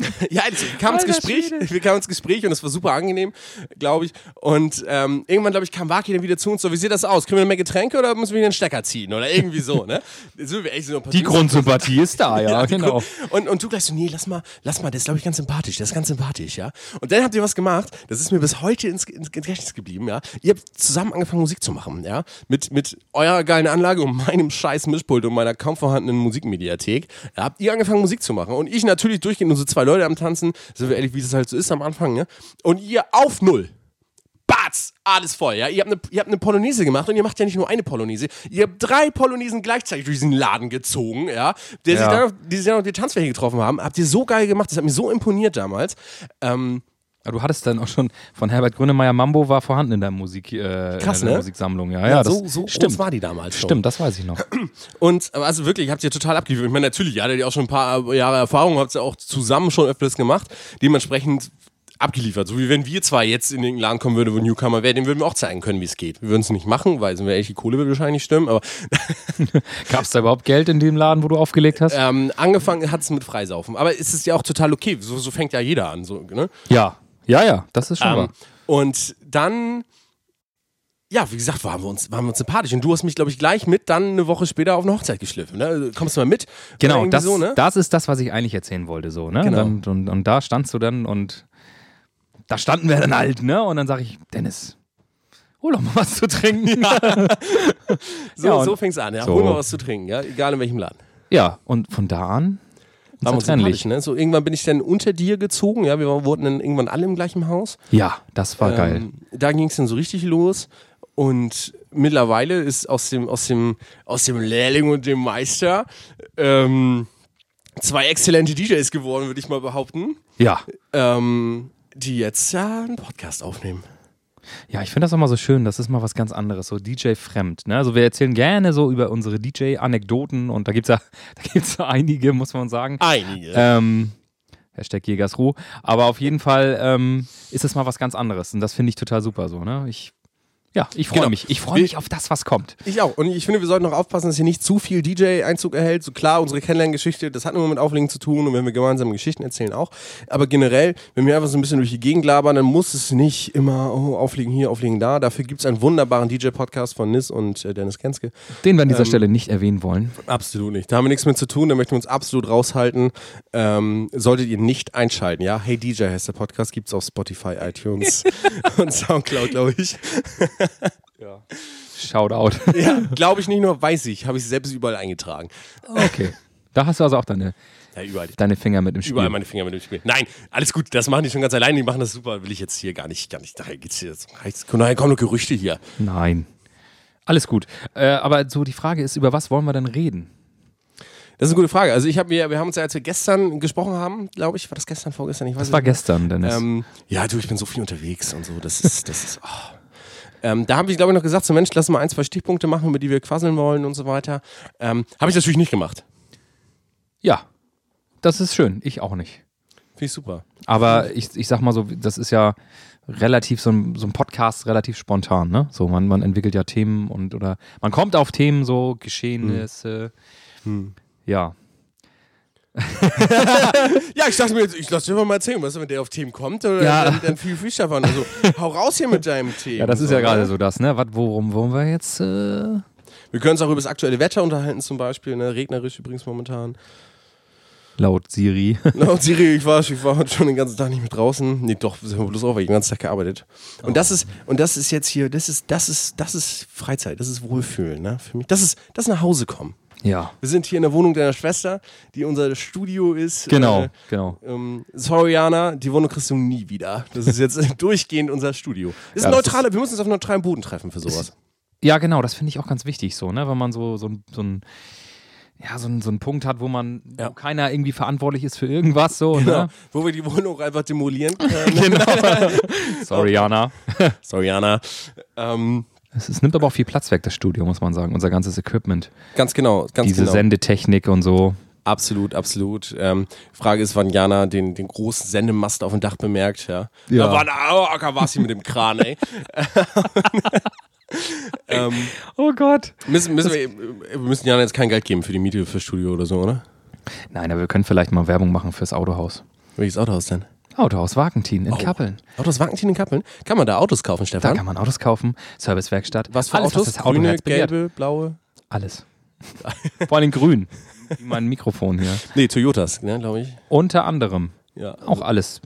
[SPEAKER 1] [LAUGHS] ja, wir kamen ins Gespräch,
[SPEAKER 3] Schwede.
[SPEAKER 1] wir kamen ins Gespräch und es war super angenehm, glaube ich. Und ähm, irgendwann, glaube ich, kam Waki dann wieder zu uns so, wie sieht das aus? Kriegen wir mehr Getränke oder müssen wir wieder einen Stecker ziehen? Oder irgendwie so, ne? [LAUGHS] Echt so
[SPEAKER 3] Die Grundsympathie ist da, ja, [LAUGHS]
[SPEAKER 1] die
[SPEAKER 3] genau.
[SPEAKER 1] Und, und du gleich so, nee, lass mal, lass mal, der ist, glaube ich, ganz sympathisch, der ist ganz sympathisch, ja. Und dann habt ihr was gemacht, das ist mir bis heute ins, ins Gedächtnis geblieben, ja. Ihr habt zusammen angefangen, Musik zu machen, ja. Mit, mit eurer geilen Anlage und meinem scheiß Mischpult und meiner kaum vorhandenen Musikmediathek. Ja, habt ihr angefangen, Musik zu machen. Und ich natürlich durchgehend, unsere zwei Leute am Tanzen, sind wir ehrlich, wie das halt so ist am Anfang, ne. Und ihr auf Null. Batz, alles voll, ja. Ihr habt, eine, ihr habt eine Polonaise gemacht und ihr macht ja nicht nur eine Polonaise. Ihr habt drei Polonaisen gleichzeitig durch diesen Laden gezogen, ja. Der sich
[SPEAKER 3] Ja.
[SPEAKER 1] dann auf, die sich dann auf die Tanzfläche getroffen haben. Habt ihr so geil gemacht, das hat mir so imponiert damals. Ähm,
[SPEAKER 3] Aber du hattest dann auch schon von Herbert Grönemeyer Mambo war vorhanden in der Musik, äh,
[SPEAKER 1] Krass,
[SPEAKER 3] in der
[SPEAKER 1] ne?
[SPEAKER 3] Musiksammlung, ja. Ja, das
[SPEAKER 1] so, so
[SPEAKER 3] stimmt.
[SPEAKER 1] groß war die damals schon.
[SPEAKER 3] Stimmt, das weiß ich noch. [CLEARS THROAT]
[SPEAKER 1] Und also wirklich, habt ihr total abgeliefert. Ich meine, natürlich, ihr hattet ja auch schon ein paar Jahre Erfahrung, habt ihr auch zusammen schon öfters gemacht. Dementsprechend abgeliefert. So wie wenn wir zwei jetzt in den Laden kommen würden, wo Newcomer wäre, dem würden wir auch zeigen können, wie es geht. Wir würden es nicht machen, weil sind wir ehrlich, die Kohle würde wahrscheinlich stimmen, aber [LAUGHS]
[SPEAKER 3] Gab es da überhaupt Geld in dem Laden, wo du aufgelegt hast?
[SPEAKER 1] ähm, angefangen hat es mit Freisaufen. Aber es ist ja auch total okay. So, so fängt ja jeder an. So, ne?
[SPEAKER 3] Ja. Ja, ja, das ist schon
[SPEAKER 1] Ähm,
[SPEAKER 3] wahr.
[SPEAKER 1] und dann, ja, wie gesagt, waren wir uns, waren wir uns sympathisch. Und du hast mich, glaube ich, gleich mit dann eine Woche später auf eine Hochzeit geschliffen. Ne? Kommst du mal mit?
[SPEAKER 3] Genau, das,
[SPEAKER 1] so, ne?
[SPEAKER 3] das ist das, was ich eigentlich erzählen wollte. So, ne?
[SPEAKER 1] Genau.
[SPEAKER 3] Dann, und, und da standst du dann und da standen wir dann halt, ne? Und dann sage ich, Dennis, hol doch mal was zu trinken. [LAUGHS] Ja, [LAUGHS]
[SPEAKER 1] So,
[SPEAKER 3] Ja, und-
[SPEAKER 1] so fängt's an. Ja.
[SPEAKER 3] so.
[SPEAKER 1] Hol mal was zu trinken, ja? egal in welchem Laden.
[SPEAKER 3] und von da an Unzertrennlich.
[SPEAKER 1] sympathisch, ne? So, irgendwann bin ich dann unter dir gezogen. Ja, wir wurden dann irgendwann alle im gleichen Haus.
[SPEAKER 3] Ja, das war geil.
[SPEAKER 1] Ähm, da ging es dann so richtig los. Und mittlerweile ist aus dem, aus dem, aus dem Lehrling und dem Meister ähm, zwei exzellente DJs geworden, würde ich mal behaupten.
[SPEAKER 3] Ja,
[SPEAKER 1] ähm, die jetzt ja einen Podcast aufnehmen.
[SPEAKER 3] Ja, ich finde das auch mal so schön, das ist mal was ganz anderes, so DJ-fremd. Ne? Also wir erzählen gerne so über unsere DJ-Anekdoten und da gibt es ja, [LAUGHS] da gibt's ja einige, muss man sagen.
[SPEAKER 1] Einige.
[SPEAKER 3] Ähm, Hashtag Jägersruh. Aber auf jeden Fall ähm, ist es mal was ganz anderes und das finde ich total super so. Ne? Ich, ja, ich freue
[SPEAKER 1] Genau.
[SPEAKER 3] mich. Ich freue mich auf das, was kommt.
[SPEAKER 1] Ich auch. Und ich finde, wir sollten noch aufpassen, dass hier nicht zu viel DJ-Einzug erhält. So klar, unsere Kennenlerngeschichte, das hat nur mit Auflegen zu tun und wenn wir gemeinsam Geschichten erzählen auch. Aber generell, wenn wir einfach so ein bisschen durch die Gegend labern, dann muss es nicht immer oh, Auflegen hier, Auflegen da. Dafür gibt es einen wunderbaren DJ-Podcast von Nis und äh, Dennis Kenske.
[SPEAKER 3] Den wir an dieser
[SPEAKER 1] Ähm,
[SPEAKER 3] Stelle nicht erwähnen wollen.
[SPEAKER 1] Absolut nicht. Da haben wir nichts mit zu tun, da möchten wir uns absolut raushalten. Ähm, solltet ihr nicht einschalten, ja? Hey DJ heißt der Podcast, gibt's auf Spotify, iTunes [LAUGHS] und Soundcloud, glaube ich. [LAUGHS]
[SPEAKER 3] Shoutout.
[SPEAKER 1] Ja, glaube ich nicht nur, weiß ich, habe ich selbst überall eingetragen.
[SPEAKER 3] Okay. Da hast du also auch deine,
[SPEAKER 1] Ja, überall.
[SPEAKER 3] deine Finger mit im Spiel.
[SPEAKER 1] Überall meine Finger mit dem Spiel. Nein, alles gut, das machen die schon ganz alleine, die machen das super, will ich jetzt hier gar nicht, gar nicht, daher geht's hier. Nachher kommen nur Gerüchte hier.
[SPEAKER 3] Nein. Alles gut. Äh, aber so die Frage ist, über was wollen wir denn reden?
[SPEAKER 1] Das ist eine gute Frage. Also ich habe wir, wir haben uns ja, als wir gestern gesprochen haben, glaube ich, war das gestern, vorgestern, ich weiß
[SPEAKER 3] Das war
[SPEAKER 1] nicht.
[SPEAKER 3] gestern, Dennis.
[SPEAKER 1] Ähm, ja, du, ich bin so viel unterwegs und so. Das ist, das ist. [LAUGHS] Oh. Ähm, da habe ich, glaube ich, noch gesagt, so Mensch, lass mal ein, zwei Stichpunkte machen, über die wir quasseln wollen und so weiter. Ähm, habe ich natürlich nicht gemacht.
[SPEAKER 3] ja, das ist schön. Ich auch nicht.
[SPEAKER 1] Finde ich super.
[SPEAKER 3] Aber ich, ich sag mal so, das ist ja relativ so ein, so ein Podcast relativ spontan, ne? So, man, man entwickelt ja Themen und oder man kommt auf Themen, so Geschehnisse. Ja. [LAUGHS]
[SPEAKER 1] ja, ich dachte mir, jetzt, ich lass dir mal erzählen, was, wenn der auf Themen kommt, oder
[SPEAKER 3] Ja.
[SPEAKER 1] dann, dann viel, viel Stefan. Also, hau raus hier mit deinem Thema.
[SPEAKER 3] Ja, das ist ja gerade so das, ne? Was, worum wollen wir jetzt? Äh
[SPEAKER 1] Wir können uns auch über das aktuelle Wetter unterhalten, zum Beispiel, ne? regnerisch übrigens momentan.
[SPEAKER 3] laut Siri. [LAUGHS]
[SPEAKER 1] Laut Siri, ich war, ich war heute schon den ganzen Tag nicht mit draußen. Nee, doch, sind wir bloß auf, weil ich den ganzen Tag gearbeitet. Und das ist, und das ist jetzt hier, das ist, das ist, das ist Freizeit, das ist Wohlfühlen, ne? Für mich. Das ist, das ist nach Hause kommen.
[SPEAKER 3] Ja.
[SPEAKER 1] Wir sind hier in der Wohnung deiner Schwester, die unser Studio ist.
[SPEAKER 3] Genau,
[SPEAKER 1] Äh,
[SPEAKER 3] genau.
[SPEAKER 1] ähm, sorry, Jana, die Wohnung kriegst du nie wieder. Das ist jetzt [LAUGHS] durchgehend unser Studio. Ist
[SPEAKER 3] Ja,
[SPEAKER 1] neutrale, wir müssen uns auf neutralem Boden treffen für sowas.
[SPEAKER 3] Ja, genau, das finde ich auch ganz wichtig so, ne? Wenn man so, so, so ein ja, so, ein- so einen Punkt hat, wo man
[SPEAKER 1] Ja.
[SPEAKER 3] wo keiner irgendwie verantwortlich ist für irgendwas so,
[SPEAKER 1] Genau.
[SPEAKER 3] ne?
[SPEAKER 1] Wo wir die Wohnung einfach demolieren [LAUGHS] können. [LAUGHS]
[SPEAKER 3] Sorry, Jana.
[SPEAKER 1] Sorry, Jana. Ähm,
[SPEAKER 3] Es, es nimmt aber auch viel Platz weg, das Studio, muss man sagen. Unser ganzes Equipment.
[SPEAKER 1] ganz genau, ganz
[SPEAKER 3] Diese
[SPEAKER 1] genau.
[SPEAKER 3] Sendetechnik und so.
[SPEAKER 1] Absolut, absolut. Ähm, Frage ist, wann Jana den, den großen Sendemast auf dem Dach bemerkt. Ja.
[SPEAKER 3] Ja.
[SPEAKER 1] Da war da, oh, war sie mit dem Kran, ey. [LAUGHS] ähm,
[SPEAKER 3] Oh Gott.
[SPEAKER 1] müssen, müssen wir, wir müssen Jana jetzt kein Geld geben für die Miete fürs Studio oder so, oder?
[SPEAKER 3] Nein, aber wir können vielleicht mal Werbung machen fürs Autohaus.
[SPEAKER 1] Welches Autohaus denn?
[SPEAKER 3] Autohaus Wagentin
[SPEAKER 1] Oh.
[SPEAKER 3] in Kappeln.
[SPEAKER 1] Autos Wagentin in Kappeln? Kann man da Autos kaufen,
[SPEAKER 3] Da
[SPEAKER 1] Stefan?
[SPEAKER 3] kann man Autos kaufen, Servicewerkstatt.
[SPEAKER 1] Was für
[SPEAKER 3] alles,
[SPEAKER 1] Autos?
[SPEAKER 3] Was das Auto
[SPEAKER 1] Grüne, gelbe, blaue?
[SPEAKER 3] Alles. Vor allem grün. Wie mein Mikrofon hier. [LAUGHS]
[SPEAKER 1] Nee, Toyotas, ne, glaube ich.
[SPEAKER 3] Unter anderem.
[SPEAKER 1] Ja,
[SPEAKER 3] Auch alles.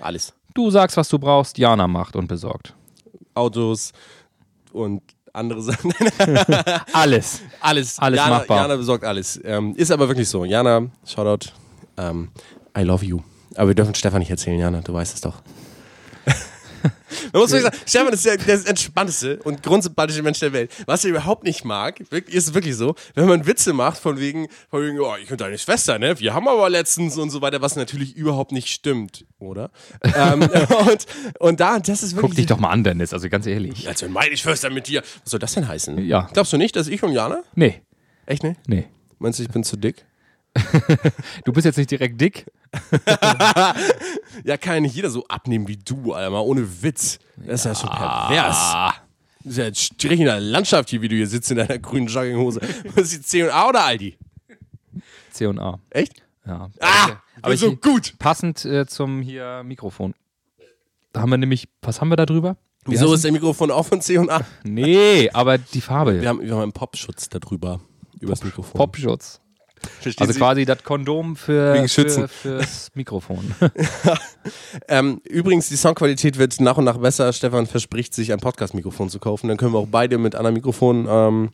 [SPEAKER 1] alles.
[SPEAKER 3] Du sagst, was du brauchst, Jana macht und besorgt.
[SPEAKER 1] Autos und andere Sachen. [LAUGHS]
[SPEAKER 3] Alles.
[SPEAKER 1] alles.
[SPEAKER 3] Alles
[SPEAKER 1] Jana,
[SPEAKER 3] machbar.
[SPEAKER 1] Jana besorgt alles. Ähm, ist aber wirklich so. Jana, Shoutout. Ähm, I love you. Aber wir dürfen Stefan nicht erzählen, Jana, du weißt es doch. [LAUGHS] Man muss wirklich sagen, Stefan ist der, der entspannteste und grundsympathische Mensch der Welt. Was er überhaupt nicht mag, ist wirklich so, wenn man Witze macht von wegen, von wegen, oh, ich und deine Schwester, ne? Wir haben aber letztens und so weiter, was natürlich überhaupt nicht stimmt, oder? [LAUGHS] ähm, und, und da, das ist wirklich.
[SPEAKER 3] Guck dich doch mal an, Dennis, also ganz ehrlich.
[SPEAKER 1] Als wenn meine Schwester mit dir. Was soll das denn heißen?
[SPEAKER 3] Ja.
[SPEAKER 1] Glaubst du nicht, dass ich und Jana?
[SPEAKER 3] Nee,
[SPEAKER 1] Echt, ne?
[SPEAKER 3] nee.
[SPEAKER 1] Meinst du, ich bin zu dick? [LAUGHS]
[SPEAKER 3] Du bist jetzt nicht direkt dick.
[SPEAKER 1] Ja, kann ja nicht jeder so abnehmen wie du, Alter, mal ohne Witz. Das ist ja schon pervers. Das ist ja ein Strich in der Landschaft hier, wie du hier sitzt in deiner [LAUGHS] grünen Jogginghose. Was ist die C&A oder Aldi?
[SPEAKER 3] C und A.
[SPEAKER 1] Echt?
[SPEAKER 3] Ja.
[SPEAKER 1] Ah,
[SPEAKER 3] aber
[SPEAKER 1] so gut.
[SPEAKER 3] passend äh, zum hier Mikrofon. Da haben wir nämlich, was haben wir da drüber? Wie
[SPEAKER 1] Wieso ist der Mikrofon auch von C&A?
[SPEAKER 3] Nee, aber die Farbe.
[SPEAKER 1] Wir haben, wir haben einen Popschutz da drüber. Übers Mikrofon.
[SPEAKER 3] Popschutz.
[SPEAKER 1] Verstehen
[SPEAKER 3] Also
[SPEAKER 1] Sie?
[SPEAKER 3] quasi das Kondom für, für fürs [LAUGHS] Mikrofon. [LAUGHS]
[SPEAKER 1] Ähm, übrigens, die Soundqualität wird nach und nach besser. Stefan verspricht sich, ein Podcast-Mikrofon zu kaufen. Dann können wir auch beide mit anderen Mikrofonen ähm,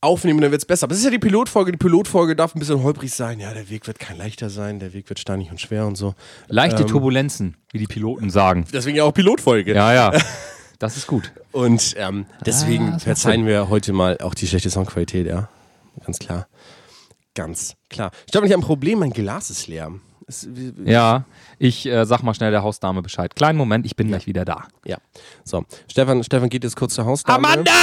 [SPEAKER 1] aufnehmen, dann wird es besser. Aber es ist ja die Pilotfolge. Die Pilotfolge darf ein bisschen holprig sein. Ja, der Weg wird kein leichter sein. Der Weg wird steinig und schwer und so.
[SPEAKER 3] Leichte
[SPEAKER 1] Ähm.
[SPEAKER 3] Turbulenzen, wie die Piloten sagen.
[SPEAKER 1] Deswegen ja auch Pilotfolge.
[SPEAKER 3] Ja, ja. [LAUGHS] Das ist gut.
[SPEAKER 1] Und ähm, deswegen
[SPEAKER 3] Ah,
[SPEAKER 1] verzeihen wir heute mal auch die schlechte Soundqualität, ja. Ganz klar. Ganz klar. Stefan, ich habe ein Problem, mein Glas ist leer. Es,
[SPEAKER 3] Ja, ich äh, sag mal schnell der Hausdame Bescheid. Kleinen Moment, ich bin gleich wieder da.
[SPEAKER 1] ja. So, Stefan, Stefan geht jetzt kurz zur Hausdame. [LAUGHS]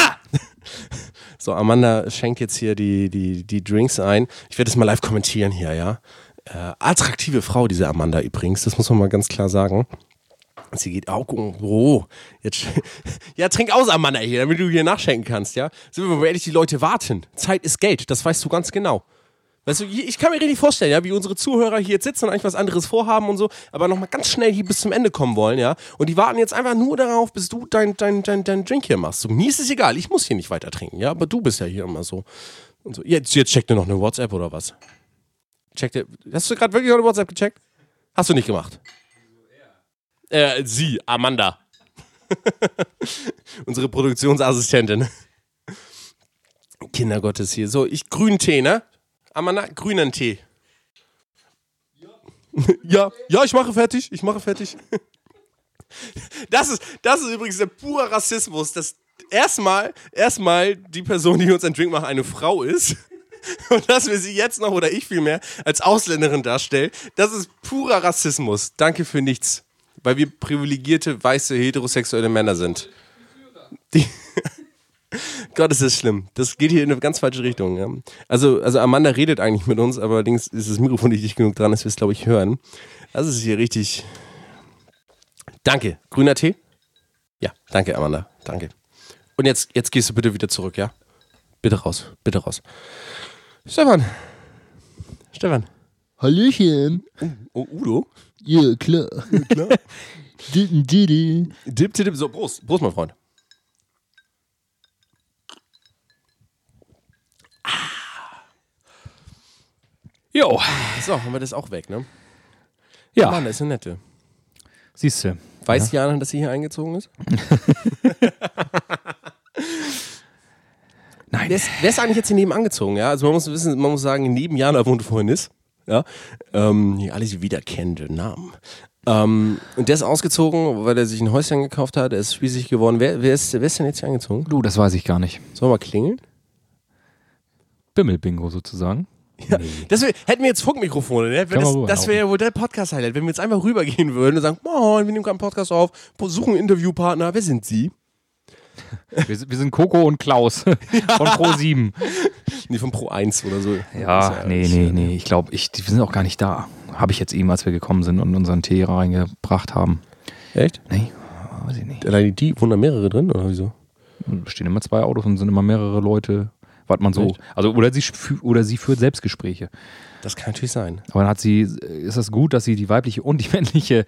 [SPEAKER 1] So, Amanda schenkt jetzt hier die, die, die Drinks ein. Ich werde das mal live kommentieren hier, ja. Äh, attraktive Frau, diese Amanda übrigens, das muss man mal ganz klar sagen. Sie geht auch, oh, jetzt, [LAUGHS] ja, trink aus, Amanda, hier, damit du hier nachschenken kannst, ja. Sind wir mal ehrlich, die Leute warten. Zeit ist Geld, das weißt du ganz genau. Weißt du, ich kann mir richtig vorstellen, ja, wie unsere Zuhörer hier jetzt sitzen und eigentlich was anderes vorhaben und so, aber nochmal ganz schnell hier bis zum Ende kommen wollen, ja. Und die warten jetzt einfach nur darauf, bis du dein, dein, dein, dein Drink hier machst. So, mir ist es egal, ich muss hier nicht weiter trinken, ja, aber du bist ja hier immer so. Und so. Jetzt, jetzt checkt ihr noch eine WhatsApp oder was? Checkt ihr, hast du gerade wirklich noch eine WhatsApp gecheckt? Hast du nicht gemacht? Äh, sie, Amanda. [LAUGHS] Unsere Produktionsassistentin. Kindergottes hier. So, ich grünen Tee, ne? Amanda, grünen Tee. [LAUGHS] Ja, ja, ich mache fertig. Ich mache fertig. [LAUGHS] Das ist, das ist übrigens der pure Rassismus, dass erstmal, erstmal die Person, die uns einen Drink macht, eine Frau ist. [LAUGHS] Und dass wir sie jetzt noch oder ich vielmehr als Ausländerin darstellen, das ist purer Rassismus. Danke für nichts. Weil wir privilegierte, weiße, heterosexuelle Männer sind. Die Gott, ist das schlimm. Das geht hier in eine ganz falsche Richtung. Ja. Also, also Amanda redet eigentlich mit uns, aber allerdings ist das Mikrofon nicht dicht genug dran, dass wir es, glaube ich, hören. Das ist hier richtig. Danke. Grüner Tee? Ja, danke, Amanda. Danke. Und jetzt, jetzt gehst du bitte wieder zurück, ja? Bitte raus. Bitte raus. Stefan. Stefan.
[SPEAKER 4] Hallöchen.
[SPEAKER 1] Oh, Udo?
[SPEAKER 4] Ja, klar.
[SPEAKER 1] Klar. [LAUGHS]
[SPEAKER 4] Ditten, diddy.
[SPEAKER 1] Dip, dip, so, Prost. Prost, mein Freund.
[SPEAKER 3] Jo.
[SPEAKER 1] So, haben wir das auch weg, ne?
[SPEAKER 3] Ja,
[SPEAKER 1] Mann, das ist eine nette.
[SPEAKER 3] siehst du.
[SPEAKER 1] Weiß Jana, dass sie hier eingezogen ist? [LAUGHS]
[SPEAKER 3] Nein.
[SPEAKER 1] Wer ist, wer ist eigentlich jetzt hier nebenan gezogen? Ja? Also man muss wissen, man muss sagen, neben Jana wohnt vorhin ist. Ja? Ähm, die alle sie wiederkennende Namen. Ähm, und der ist ausgezogen, weil er sich ein Häuschen gekauft hat. Er ist schließlich geworden. Wer, wer, ist, wer ist denn jetzt hier eingezogen?
[SPEAKER 3] Du, das weiß ich gar nicht.
[SPEAKER 1] Sollen wir mal klingeln?
[SPEAKER 3] Bimmelbingo sozusagen.
[SPEAKER 1] Ja, das wär, hätten wir jetzt Funkmikrofone, ne?
[SPEAKER 3] Kann
[SPEAKER 1] Das, das wäre ja wohl der Podcast-Highlight, wenn wir jetzt einfach rübergehen würden und sagen, moin, wir nehmen gerade einen Podcast auf, suchen einen Interviewpartner, wer sind Sie? [LAUGHS]
[SPEAKER 3] Wir, sind- wir sind Coco und Klaus [LAUGHS] von Pro7. [LAUGHS]
[SPEAKER 1] Nee, von Pro 1 oder so.
[SPEAKER 3] Ja,
[SPEAKER 1] ist
[SPEAKER 3] nee, nee,
[SPEAKER 1] ja-
[SPEAKER 3] nee. Ich glaube, ich, wir sind auch gar nicht da. Habe ich jetzt eben, als wir gekommen sind und unseren Tee reingebracht haben.
[SPEAKER 1] Echt?
[SPEAKER 3] Nee, weiß ich nicht.
[SPEAKER 1] Allein die, wohnen da mehrere drin, oder wieso?
[SPEAKER 3] Da stehen immer zwei Autos und sind immer mehrere Leute. Was man so. Also, oder sie, oder sie führt Selbstgespräche.
[SPEAKER 1] Das kann natürlich sein.
[SPEAKER 3] Aber dann hat sie, ist das gut, dass sie die weibliche und die [LAUGHS] männliche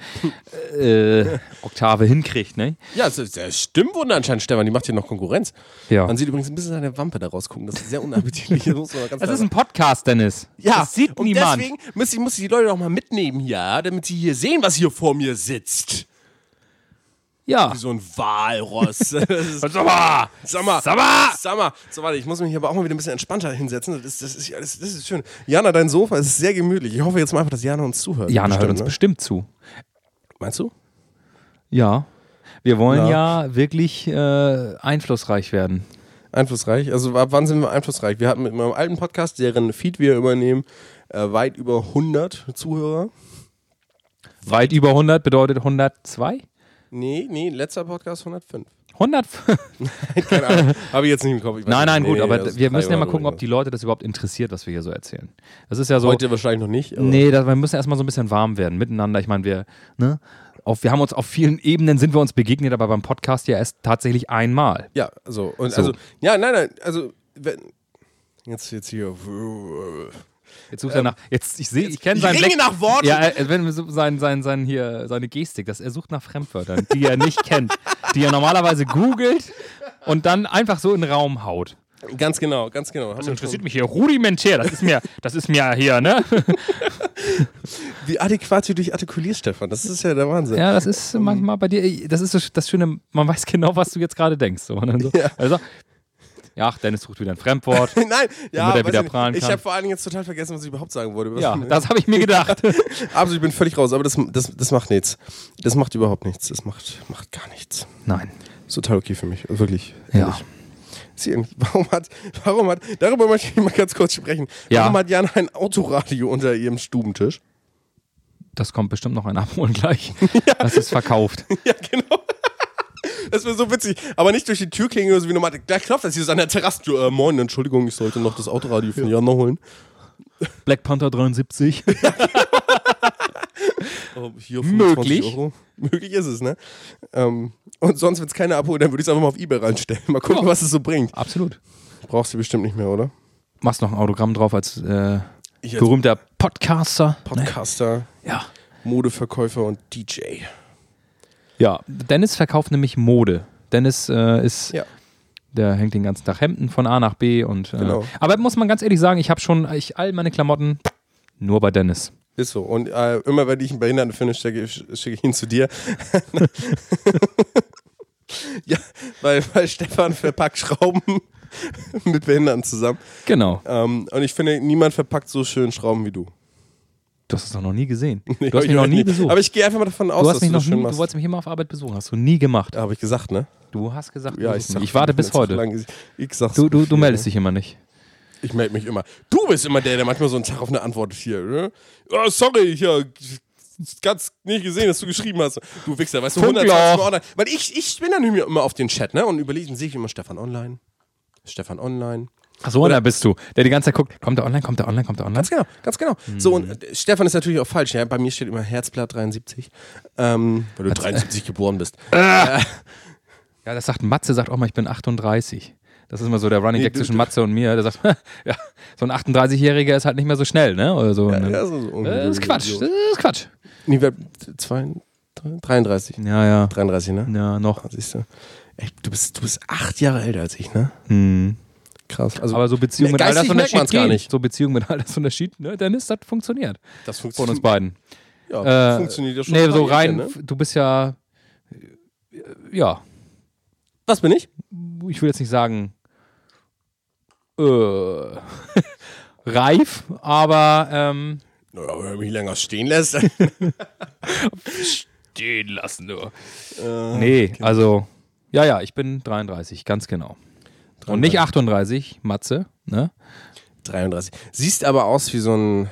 [SPEAKER 3] äh, Oktave hinkriegt, ne?
[SPEAKER 1] Ja, das, das Stimmwunder anscheinend, Stefan, die macht hier noch Konkurrenz.
[SPEAKER 3] Ja.
[SPEAKER 1] Man sieht übrigens ein bisschen seine Wampe da rausgucken, das ist sehr unappetitlich. [LAUGHS] Das
[SPEAKER 3] Das ist ein Podcast, Dennis.
[SPEAKER 1] Ja,
[SPEAKER 3] das sieht
[SPEAKER 1] und
[SPEAKER 3] niemand.
[SPEAKER 1] deswegen muss ich, muss ich die Leute doch mal mitnehmen hier, damit sie hier sehen, was hier vor mir sitzt.
[SPEAKER 3] Ja.
[SPEAKER 1] Wie so ein Walross. [LAUGHS]
[SPEAKER 3] Sag mal!
[SPEAKER 1] sag mal. So, warte, ich muss mich aber auch mal wieder ein bisschen entspannter hinsetzen. Das ist, das ist, das, ist schön. Jana, dein Sofa ist sehr gemütlich. Ich hoffe jetzt mal einfach, dass Jana uns zuhört.
[SPEAKER 3] Jana hört uns
[SPEAKER 1] ne?
[SPEAKER 3] bestimmt zu.
[SPEAKER 1] Meinst du?
[SPEAKER 3] Ja. Wir wollen
[SPEAKER 1] Ja.
[SPEAKER 3] ja, wirklich äh, einflussreich werden.
[SPEAKER 1] Einflussreich. Also ab wann sind wir einflussreich? Wir hatten mit meinem alten Podcast, deren Feed wir übernehmen, äh, weit über 100 Zuhörer.
[SPEAKER 3] Weit über 100 bedeutet 102?
[SPEAKER 1] Nee, nee, letzter Podcast 105.
[SPEAKER 3] 100? [LAUGHS]
[SPEAKER 1] Keine Ahnung. Habe ich jetzt nicht im Kopf.
[SPEAKER 3] Nein, nein,
[SPEAKER 1] nicht.
[SPEAKER 3] gut,
[SPEAKER 1] Nee,
[SPEAKER 3] aber wir müssen ja mal gucken, ob die Leute das überhaupt interessiert, was wir hier so erzählen. Das ist ja so.
[SPEAKER 1] Heute wahrscheinlich noch nicht.
[SPEAKER 3] Nee, das, wir müssen erstmal so ein bisschen warm werden miteinander. Ich meine, wir, ne, auf, wir haben uns auf vielen Ebenen sind wir uns begegnet, aber beim Podcast ja erst tatsächlich einmal.
[SPEAKER 1] Ja, also, und
[SPEAKER 3] So.
[SPEAKER 1] also, ja, nein, nein, also, wenn, jetzt, jetzt hier,
[SPEAKER 3] Jetzt sucht er nach, jetzt, ich sehe, ich kenne
[SPEAKER 1] ich
[SPEAKER 3] seinen Blick.
[SPEAKER 1] nach Worten.
[SPEAKER 3] Ja, äh, wenn sein, sein, sein hier, seine Gestik, dass er sucht nach Fremdwörtern, die er nicht [LAUGHS] kennt, die er normalerweise googelt und dann einfach so in den Raum haut.
[SPEAKER 1] Ganz genau, ganz genau. Haben
[SPEAKER 3] Das interessiert mich hier rudimentär. Das ist mir, das ist mir hier, ne? [LAUGHS]
[SPEAKER 1] Wie adäquat du dich artikulierst, Stefan, das ist ja der Wahnsinn.
[SPEAKER 3] Ja, das ist manchmal bei dir, das ist das Schöne, man weiß genau, was du jetzt gerade denkst. So. Und dann so,
[SPEAKER 1] Ja.
[SPEAKER 3] also, ja, ach, Dennis sucht wieder ein Fremdwort. [LAUGHS]
[SPEAKER 1] Nein, ja,
[SPEAKER 3] Damit er wieder
[SPEAKER 1] ich nicht.
[SPEAKER 3] prahlen
[SPEAKER 1] ich
[SPEAKER 3] kann.
[SPEAKER 1] habe vor allen Dingen jetzt total vergessen, was ich überhaupt sagen wollte.
[SPEAKER 3] Ja, das habe ich mir gedacht. [LAUGHS]
[SPEAKER 1] Absolut, ich bin völlig raus, aber das, das, das macht nichts. Das macht überhaupt nichts. Das macht, macht gar nichts.
[SPEAKER 3] Nein.
[SPEAKER 1] Ist total okay für mich, wirklich.
[SPEAKER 3] Ja.
[SPEAKER 1] ehrlich. [LAUGHS] Warum hat, warum hat, darüber möchte ich mal ganz kurz sprechen.
[SPEAKER 3] Ja.
[SPEAKER 1] Warum hat Jana ein Autoradio unter ihrem Stubentisch?
[SPEAKER 3] Das kommt bestimmt noch ein Abholen gleich. Das ist verkauft.
[SPEAKER 1] Ja, genau. Das wäre so witzig. Aber nicht durch die Tür klingen oder so wie normal. Gleich klopft das hier so an der Terrassentür. Äh, moin, Entschuldigung, ich sollte noch das Autoradio von Jana holen.
[SPEAKER 3] Black Panther 73. [LAUGHS] [LAUGHS]
[SPEAKER 1] Oh, hier
[SPEAKER 3] Möglich.
[SPEAKER 1] Euro. Möglich ist es, ne? Ähm, und sonst, wenn es keiner abholt, dann würde ich es einfach mal auf Ebay reinstellen. Mal gucken,
[SPEAKER 3] Ja.
[SPEAKER 1] was es so bringt.
[SPEAKER 3] Absolut.
[SPEAKER 1] Brauchst du bestimmt nicht mehr, oder?
[SPEAKER 3] Machst noch ein Autogramm drauf als äh,
[SPEAKER 1] als
[SPEAKER 3] berühmter Podcaster.
[SPEAKER 1] Podcaster,
[SPEAKER 3] Ja.
[SPEAKER 1] Modeverkäufer und DJ.
[SPEAKER 3] Ja, Dennis verkauft nämlich Mode. Dennis äh, ist,
[SPEAKER 1] Ja.
[SPEAKER 3] der hängt den ganzen Tag Hemden von A nach B und. Äh,
[SPEAKER 1] Genau.
[SPEAKER 3] Aber muss man ganz ehrlich sagen, ich habe schon ich, all meine Klamotten nur bei Dennis.
[SPEAKER 1] Ist so. Und äh, immer wenn ich einen Behinderten finde, schicke, schicke ich ihn zu dir. [LAUGHS] ja, weil, weil Stefan verpackt Schrauben [LAUGHS] mit Behinderten zusammen.
[SPEAKER 3] Genau.
[SPEAKER 1] Ähm, und ich finde, niemand verpackt so schön Schrauben wie du.
[SPEAKER 3] Du hast es doch noch nie gesehen.
[SPEAKER 1] Nee, [LAUGHS]
[SPEAKER 3] Du hast mich
[SPEAKER 1] ich
[SPEAKER 3] noch nie besucht.
[SPEAKER 1] Aber ich gehe einfach mal davon aus,
[SPEAKER 3] du hast
[SPEAKER 1] dass
[SPEAKER 3] mich
[SPEAKER 1] du
[SPEAKER 3] noch
[SPEAKER 1] das schön
[SPEAKER 3] nie, du
[SPEAKER 1] machst.
[SPEAKER 3] wolltest mich immer auf Arbeit besuchen. Hast du nie gemacht.
[SPEAKER 1] Ja, habe ich gesagt, ne?
[SPEAKER 3] Du hast gesagt,
[SPEAKER 1] Ja,
[SPEAKER 3] du
[SPEAKER 1] ich, sag,
[SPEAKER 3] ich warte bis heute.
[SPEAKER 1] gesagt. Ich sag's
[SPEAKER 3] Du, du, du meldest
[SPEAKER 1] ne?
[SPEAKER 3] dich immer nicht.
[SPEAKER 1] Ich melde mich immer. Du bist immer der, der manchmal so einen Tag auf eine Antwort hier. Ne? Oh, sorry, ich habe ganz nicht gesehen, dass du geschrieben hast. Du Wichser, weißt du,
[SPEAKER 3] Funkloch.
[SPEAKER 1] 120 Mal online. Weil ich, ich bin dann immer auf den Chat, ne? Und überlege, dann sehe ich immer Stefan online. Stefan online.
[SPEAKER 3] Ach so, da bist du. Der die ganze Zeit guckt, kommt der online, kommt der online, kommt der online?
[SPEAKER 1] Ganz genau, ganz genau. So, und äh, Stefan ist natürlich auch falsch. Ja? Bei mir steht immer Herzblatt 73. Ähm, weil du 73 geboren bist. [LAUGHS]
[SPEAKER 3] Ja, das sagt Matze, sagt auch mal, ich bin 38. Das ist immer so der Running
[SPEAKER 1] Nee,
[SPEAKER 3] Gag
[SPEAKER 1] du-
[SPEAKER 3] zwischen Matze und mir. Der sagt, [LAUGHS] ja, so ein 38-Jähriger ist halt nicht mehr so schnell, ne? Oder so.
[SPEAKER 1] Ja,
[SPEAKER 3] Ne?
[SPEAKER 1] ja, so, so
[SPEAKER 3] das ist Quatsch. Das ist Quatsch.
[SPEAKER 1] Nee, wer, zwei, drei- 33.
[SPEAKER 3] Ja, ja.
[SPEAKER 1] 33, ne?
[SPEAKER 3] Ja, noch.
[SPEAKER 1] Ah, Siehst du. Ey, du, bist, du bist acht Jahre älter als ich, ne?
[SPEAKER 3] Hm.
[SPEAKER 1] Krass. Also,
[SPEAKER 3] Aber so Beziehung mit Altersunterschied
[SPEAKER 1] gar nicht.
[SPEAKER 3] So Beziehung mit Altersunterschied, ne? Dennis, das funktioniert.
[SPEAKER 1] das
[SPEAKER 3] Von uns
[SPEAKER 1] funktioniert.
[SPEAKER 3] beiden.
[SPEAKER 1] Ja,
[SPEAKER 3] Äh,
[SPEAKER 1] funktioniert ja schon.
[SPEAKER 3] Nee, so rein,
[SPEAKER 1] Ne?
[SPEAKER 3] du bist ja, äh, ja,
[SPEAKER 1] Was bin ich?
[SPEAKER 3] ich will jetzt nicht sagen, äh, [LAUGHS] reif, aber ähm,
[SPEAKER 1] Naja, wenn er mich länger stehen lässt. [LAUGHS]
[SPEAKER 3] stehen lassen nur.
[SPEAKER 1] Äh,
[SPEAKER 3] Nee, also, ja, ja, ich bin 33, ganz genau. Und nicht 38, Matze, ne?
[SPEAKER 1] 33. Siehst aber aus wie so ein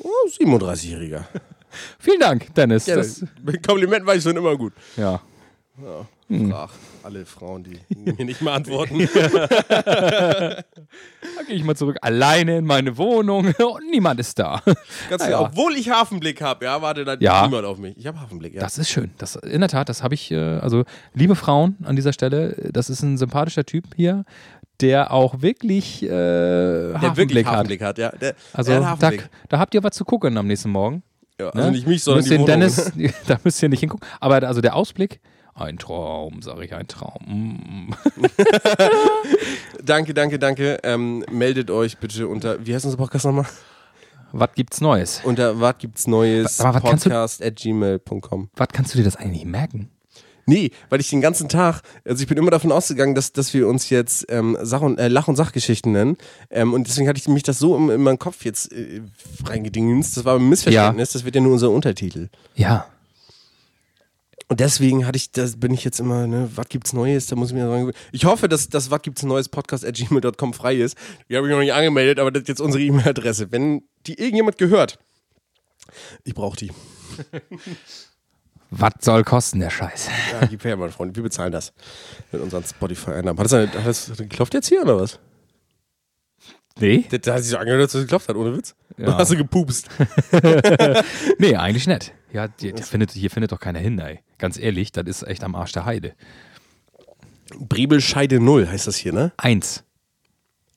[SPEAKER 1] oh, 37-Jähriger. [LAUGHS]
[SPEAKER 3] Vielen Dank, Dennis.
[SPEAKER 1] Ja,
[SPEAKER 3] das,
[SPEAKER 1] mit Kompliment war ich schon immer gut.
[SPEAKER 3] ja.
[SPEAKER 1] Frag alle Frauen, die mir nicht mehr antworten. [LAUGHS]
[SPEAKER 3] Da gehe ich mal zurück, alleine in meine Wohnung [LAUGHS] und niemand ist da.
[SPEAKER 1] Ganz
[SPEAKER 3] Ah,
[SPEAKER 1] genau.
[SPEAKER 3] ja.
[SPEAKER 1] Obwohl ich Hafenblick habe, ja, warte, da
[SPEAKER 3] Ja.
[SPEAKER 1] niemand auf mich. Ich habe Hafenblick, ja.
[SPEAKER 3] Das ist schön. Das, in der Tat, das habe ich, äh, also liebe Frauen an dieser Stelle, das ist ein sympathischer Typ hier, der auch wirklich äh,
[SPEAKER 1] der
[SPEAKER 3] Hafenblick
[SPEAKER 1] wirklich
[SPEAKER 3] hat.
[SPEAKER 1] Hafenblick hat, ja. Der,
[SPEAKER 3] Also
[SPEAKER 1] der hat
[SPEAKER 3] da, da habt ihr was zu gucken am nächsten Morgen.
[SPEAKER 1] Ja,
[SPEAKER 3] Ne?
[SPEAKER 1] also nicht mich, sondern
[SPEAKER 3] müsst
[SPEAKER 1] die.
[SPEAKER 3] Dennis, [LAUGHS] da müsst ihr nicht hingucken. Aber also der Ausblick, ein Traum, sage ich, ein Traum. Mm.
[SPEAKER 1] Danke, danke, danke. Ähm, meldet euch bitte unter, wie heißt unser Podcast nochmal?
[SPEAKER 3] Was gibt's Neues?
[SPEAKER 1] Unter was gibt's Neues?
[SPEAKER 3] Aber was kannst du-
[SPEAKER 1] Podcast at gmail.com.
[SPEAKER 3] Was kannst du dir das eigentlich merken?
[SPEAKER 1] Nee, weil ich den ganzen Tag, also ich bin immer davon ausgegangen, dass, dass wir uns jetzt ähm, Sach- und, äh, Lach- und Sachgeschichten nennen. Ähm, und deswegen hatte ich mich das so in, in meinen Kopf jetzt äh, reingedingst. Das war ein Missverständnis, das wird ja nur unser Untertitel.
[SPEAKER 3] Ja.
[SPEAKER 1] Und deswegen hatte ich, das bin ich jetzt immer, ne, was gibt's Neues? Da muss ich mir sagen, ich hoffe, dass das was gibt's Neues Podcast at gmail.com frei ist. Die habe ich noch nicht angemeldet, aber das ist jetzt unsere E-Mail-Adresse. Wenn die irgendjemand gehört, ich brauche die. [LAUGHS]
[SPEAKER 3] Was soll kosten, der Scheiß?
[SPEAKER 1] Ja, gib her, mein Freund. Wir bezahlen das mit unseren Spotify-Einnahmen. Hat das, eine- hat das geklopft jetzt hier oder was?
[SPEAKER 3] Nee?
[SPEAKER 1] Da hat sich so angehört, dass es geklopft hat, ohne Witz.
[SPEAKER 3] Ja.
[SPEAKER 1] Oder hast du gepupst? [LAUGHS]
[SPEAKER 3] Nee, eigentlich nicht. Ja, die, die findet, hier findet doch keiner hin, ey. Ganz ehrlich, das ist echt am Arsch der Heide.
[SPEAKER 1] Brebelscheide Null heißt das hier, ne?
[SPEAKER 3] Eins.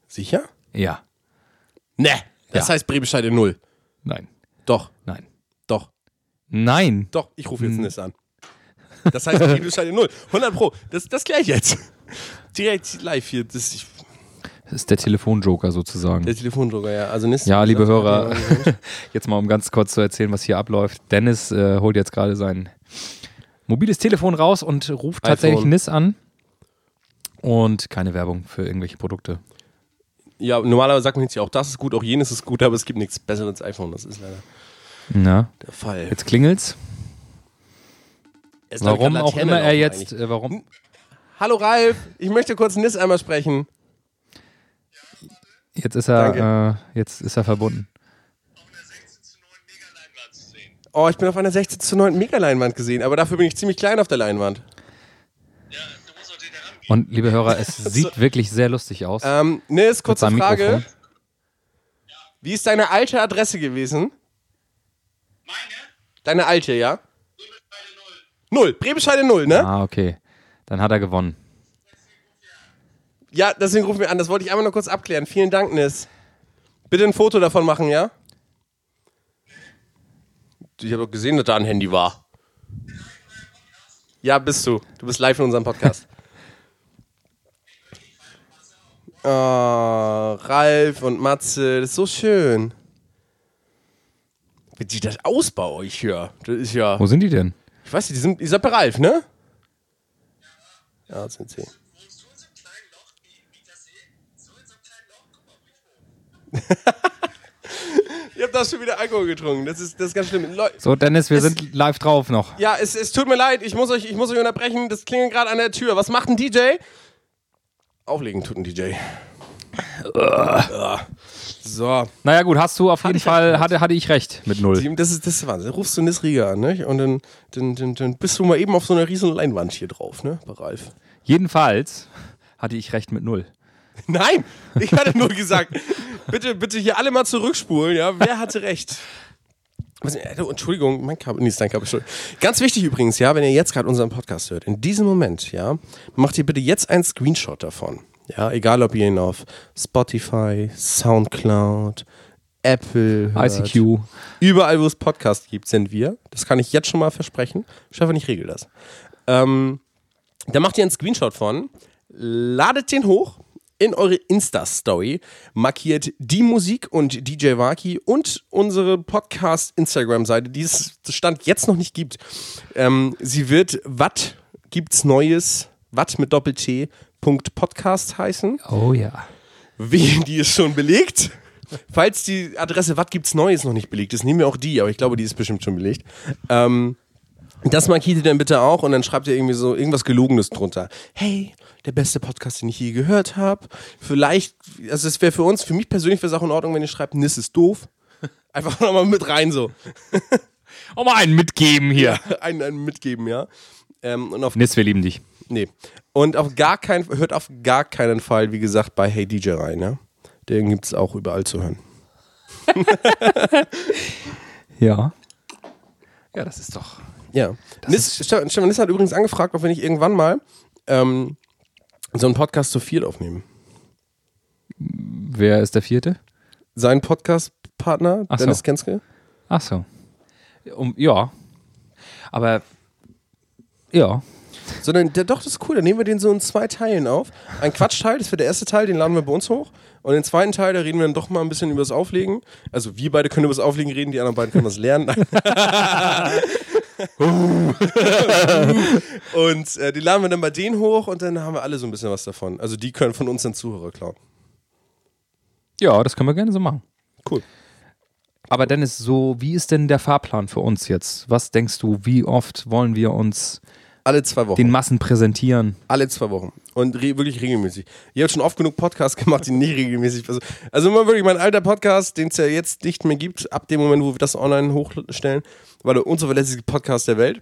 [SPEAKER 1] Sicher?
[SPEAKER 3] Ja.
[SPEAKER 1] Ne. Das
[SPEAKER 3] Ja.
[SPEAKER 1] heißt Brebelscheide Null.
[SPEAKER 3] Nein.
[SPEAKER 1] Doch,
[SPEAKER 3] Nein.
[SPEAKER 1] doch,
[SPEAKER 3] Nein.
[SPEAKER 1] doch. Ich rufe jetzt. Nis an. Das heißt Brebelscheide Null. 100 Pro. Das, das kläre ich jetzt. [LAUGHS] Direkt live hier. Das ist
[SPEAKER 3] Das ist der Telefonjoker sozusagen.
[SPEAKER 1] der Telefondrucker, ja. Also Nis,
[SPEAKER 3] Ja, liebe Hörer, [LAUGHS] jetzt mal um ganz kurz zu erzählen, was hier abläuft. Dennis äh, holt jetzt gerade sein mobiles Telefon raus und ruft tatsächlich
[SPEAKER 1] iPhone.
[SPEAKER 3] NIS an. Und keine Werbung für irgendwelche Produkte.
[SPEAKER 1] Ja, normalerweise sagt man jetzt ja auch, das ist gut, auch jenes ist gut, aber es gibt nichts Besseres als iPhone. Das ist leider
[SPEAKER 3] Na,
[SPEAKER 1] der Fall.
[SPEAKER 3] jetzt klingelt's. Warum auch immer er jetzt, äh, warum?
[SPEAKER 1] Hallo Ralf, ich möchte kurz Nis einmal sprechen.
[SPEAKER 3] Jetzt ist er, äh, jetzt ist er verbunden.
[SPEAKER 1] Oh, ich bin auf einer 16 zu 9 Mega-Leinwand gesehen, aber dafür bin ich ziemlich klein auf der Leinwand.
[SPEAKER 3] Und liebe Hörer, es [LAUGHS] sieht wirklich sehr lustig aus.
[SPEAKER 1] Ähm, Nis, kurze
[SPEAKER 3] seinem
[SPEAKER 1] Frage.
[SPEAKER 3] Mikrofon.
[SPEAKER 1] Wie ist deine alte Adresse gewesen?
[SPEAKER 5] Meine?
[SPEAKER 1] Deine alte, ja? Null. Brebescheide Null, ne?
[SPEAKER 3] Ah, okay. Dann hat er gewonnen.
[SPEAKER 1] Ja, deswegen rufen wir an. Das wollte ich einmal nur kurz abklären. Vielen Dank, Nis. Bitte ein Foto davon machen, ja? Ich habe doch gesehen, dass da ein Handy war. Ja, bist du. Du bist live in unserem Podcast. Oh, [LAUGHS] Ralf und Matze, das ist so schön. Wie sieht das aus bei euch hier? Das ist ja.
[SPEAKER 3] Wo sind die denn?
[SPEAKER 1] Ich weiß nicht, die sind, ihr seid bei Ralf, ne? Ja, sind sie. Ich hab da schon wieder Alkohol getrunken. Das ist, das ist ganz schlimm. Leu
[SPEAKER 3] So, Dennis, wir
[SPEAKER 1] Es-
[SPEAKER 3] sind live drauf noch.
[SPEAKER 1] ja, es, es tut mir leid. Ich muss euch, ich muss euch unterbrechen. Das klingelt gerade an der Tür. Was macht ein DJ? Auflegen tut ein DJ. Ugh. So.
[SPEAKER 3] Naja, gut, hast du auf jeden Fall,
[SPEAKER 1] gehört.
[SPEAKER 3] hatte, hatte ich recht mit null.
[SPEAKER 1] Das ist, das ist Wahnsinn. Rufst du Nis Rieger an, ne? Und dann, dann, dann, dann bist du mal eben auf so einer riesen Leinwand hier drauf, ne? Bei Ralf.
[SPEAKER 3] Jedenfalls hatte ich recht mit null. [LAUGHS]
[SPEAKER 1] Nein, ich hatte nur gesagt, bitte, bitte hier alle mal zurückspulen, ja? Wer hatte recht? Äh, Entschuldigung, mein Kabel, nee, ist dein Kabel. Ganz wichtig übrigens, ja, wenn ihr jetzt gerade unseren Podcast hört, in diesem Moment, ja, macht ihr bitte jetzt einen Screenshot davon. Ja, egal ob ihr ihn auf Spotify, Soundcloud, Apple, hört.
[SPEAKER 3] ICQ.
[SPEAKER 1] Überall, wo es Podcasts gibt, sind wir. Das kann ich jetzt schon mal versprechen. Stefan, ich regel das. Ähm, da macht ihr einen Screenshot von, ladet den hoch in eure Insta-Story, markiert die Musik und DJ Waki und unsere Podcast-Instagram-Seite, die es Stand jetzt noch nicht gibt. Ähm, sie wird Watt gibt's Neues, Watt mit Doppel-T, Punkt Podcast heißen.
[SPEAKER 3] Oh ja.
[SPEAKER 1] Wie, die ist schon belegt. Falls die Adresse Was gibt's Neues noch nicht belegt ist, nehmen wir auch die, aber ich glaube, die ist bestimmt schon belegt. Ähm, das markiert ihr dann bitte auch und dann schreibt ihr irgendwie so irgendwas Gelogenes drunter. Hey, der beste Podcast, den ich je gehört habe. Vielleicht, also es wäre für uns, für mich persönlich wäre es auch in Ordnung, wenn ihr schreibt, Nis ist doof. [LAUGHS] Einfach nochmal mit rein so.
[SPEAKER 3] Auch [LAUGHS] mal einen mitgeben hier. [LAUGHS]
[SPEAKER 1] einen, einen mitgeben, ja. Ähm, und auf
[SPEAKER 3] Nis, wir lieben dich.
[SPEAKER 1] Nee. Und auf gar keinen, hört auf gar keinen Fall, wie gesagt, bei Hey DJ rein, ja. Den gibt es auch überall zu hören.
[SPEAKER 3] Ja. Ja, das ist doch.
[SPEAKER 1] Ja. Nis, Stefan Nis hat übrigens angefragt, ob wir nicht irgendwann mal ähm, so einen Podcast zu viert aufnehmen.
[SPEAKER 3] Wer ist der vierte?
[SPEAKER 1] Sein Podcast-Partner,
[SPEAKER 3] Ach so.
[SPEAKER 1] Dennis Kenske.
[SPEAKER 3] Ach so. Um, ja. Aber. Ja.
[SPEAKER 1] Sondern, der, doch, das ist cool. Dann nehmen wir den so in zwei Teilen auf. Ein Quatschteil, das wird der erste Teil, den laden wir bei uns hoch. Und den zweiten Teil, da reden wir dann doch mal ein bisschen über das Auflegen. Also wir beide können über das Auflegen reden, die anderen beiden können was lernen. [LAUGHS] [LAUGHS] [LAUGHS] und äh, die laden wir dann bei denen hoch und dann haben wir alle so ein bisschen was davon. Also die können von uns dann Zuhörer klauen.
[SPEAKER 3] Ja, das können wir gerne so machen.
[SPEAKER 1] Cool.
[SPEAKER 3] Aber Dennis, so, wie ist denn der Fahrplan für uns jetzt? Was denkst du, wie oft wollen wir uns
[SPEAKER 1] Alle zwei Wochen.
[SPEAKER 3] den Massen präsentieren?
[SPEAKER 1] Alle zwei Wochen. Und re wirklich regelmäßig. Ihr habt schon oft genug Podcasts gemacht, die nicht regelmäßig. Also, also immer wirklich mein alter Podcast, den es ja jetzt nicht mehr gibt, ab dem Moment, wo wir das online hochstellen, war der unzuverlässigste Podcast der Welt.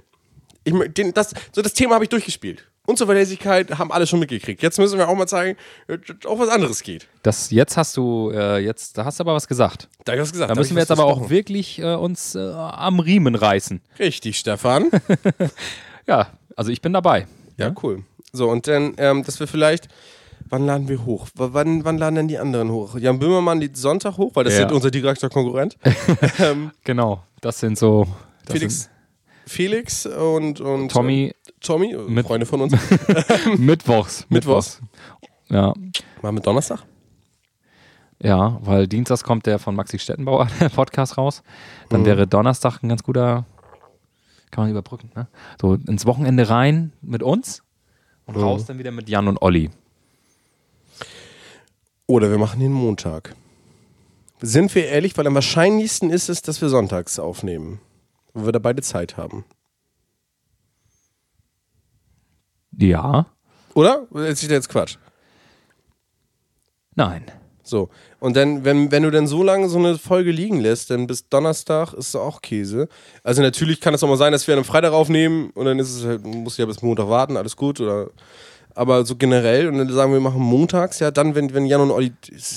[SPEAKER 1] Ich, den, das, so das Thema habe ich durchgespielt. Unzuverlässigkeit haben alle schon mitgekriegt. Jetzt müssen wir auch mal zeigen, dass auch was anderes geht.
[SPEAKER 3] Das, jetzt hast du, äh, jetzt, da hast du aber was gesagt.
[SPEAKER 1] Da habe ich was gesagt.
[SPEAKER 3] Da
[SPEAKER 1] hab
[SPEAKER 3] müssen wir jetzt aber auch wirklich äh, uns äh, am Riemen reißen.
[SPEAKER 1] Richtig, Stefan. [LAUGHS] [LAUGHS]
[SPEAKER 3] Ja, also ich bin dabei.
[SPEAKER 1] Ja, cool. So, und dann, ähm, dass wir vielleicht. Wann laden wir hoch? W wann, wann laden denn die anderen hoch? Jan Böhmermann die Sonntag hoch, weil das
[SPEAKER 3] Ja.
[SPEAKER 1] ist unser direkter Konkurrent. [LAUGHS] ähm,
[SPEAKER 3] Genau, das sind so. Das
[SPEAKER 1] Felix, Felix und, und
[SPEAKER 3] Sind Tommy
[SPEAKER 1] äh, Tommy,
[SPEAKER 3] mit-
[SPEAKER 1] Freunde von uns. [LAUGHS] [LAUGHS]
[SPEAKER 3] Mittwochs.
[SPEAKER 1] Mittwochs.
[SPEAKER 3] Ja.
[SPEAKER 1] Machen wir Donnerstag?
[SPEAKER 3] Ja, weil Dienstags kommt der von Maxi Stettenbauer, der Podcast raus. Dann
[SPEAKER 1] Mhm.
[SPEAKER 3] wäre Donnerstag ein ganz guter, kann man überbrücken, ne? So ins Wochenende rein mit uns und
[SPEAKER 1] Mhm.
[SPEAKER 3] raus dann wieder mit Jan und Olli.
[SPEAKER 1] Oder wir machen den Montag. Sind wir ehrlich, weil am wahrscheinlichsten ist es, dass wir sonntags aufnehmen. Wo wir da beide Zeit haben.
[SPEAKER 3] Ja.
[SPEAKER 1] Oder? Oder ist das jetzt Quatsch?
[SPEAKER 3] Nein.
[SPEAKER 1] So. Und dann, wenn, wenn du dann so lange so eine Folge liegen lässt, dann bis Donnerstag ist es auch Käse. Also natürlich kann es auch mal sein, dass wir an einem Freitag aufnehmen und dann ist es halt, muss ja bis Montag warten, alles gut. Oder aber so generell, und dann sagen wir, wir machen montags, ja, dann, wenn, wenn Jan und Olli,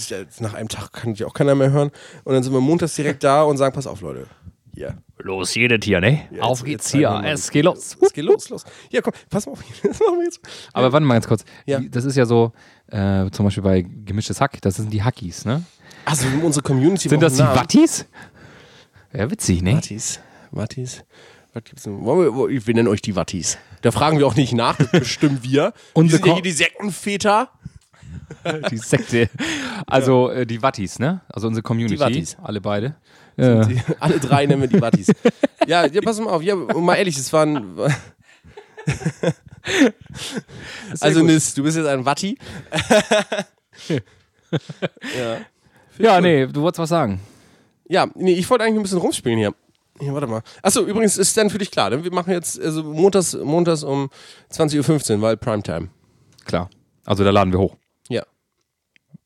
[SPEAKER 1] ja, nach einem Tag kann dich auch keiner mehr hören, und dann sind wir montags direkt da und sagen, pass auf, Leute. Hier.
[SPEAKER 3] Los, jedes hier, ne?
[SPEAKER 1] Ja,
[SPEAKER 3] Auf geht's hier.
[SPEAKER 1] mal.
[SPEAKER 3] Es geht los.
[SPEAKER 1] Es geht los, los. Ja, komm, pass mal auf. Das machen wir jetzt.
[SPEAKER 3] Aber warte mal ganz kurz.
[SPEAKER 1] Ja.
[SPEAKER 3] Die- Das ist ja so, äh, zum Beispiel bei Gemischtes Hack, das sind die Hackies, ne?
[SPEAKER 1] Also unsere Community
[SPEAKER 3] Sind das die. Wattis? Ja, witzig, ne?
[SPEAKER 1] Wattis. Wattis. Was gibt's denn? Wir, wir nennen euch die Wattis. Da fragen wir auch nicht nach, das bestimmen wir. [LAUGHS]
[SPEAKER 3] Unsere
[SPEAKER 1] wir sind ja die Sektenväter. [LAUGHS]
[SPEAKER 3] Die Sekte. Also äh, die Wattis, ne? Also unsere Community.
[SPEAKER 1] Die Wattis.
[SPEAKER 3] Alle beide. Ja.
[SPEAKER 1] Die, [LAUGHS] alle drei nennen wir die Wattis. [LAUGHS] ja, ja, pass mal auf. Ja, mal ehrlich, es waren. [LAUGHS] also,
[SPEAKER 3] gut.
[SPEAKER 1] Nis, du bist jetzt ein Watti. ja.
[SPEAKER 3] ja, nee, du wolltest was sagen.
[SPEAKER 1] Ja, nee, ich wollte eigentlich ein bisschen rumspielen hier. Hier, warte mal. Achso, übrigens ist dann für dich klar. Ne? Wir machen jetzt also montags, montags um 20.15 Uhr, weil Primetime.
[SPEAKER 3] Klar. Also da laden wir hoch.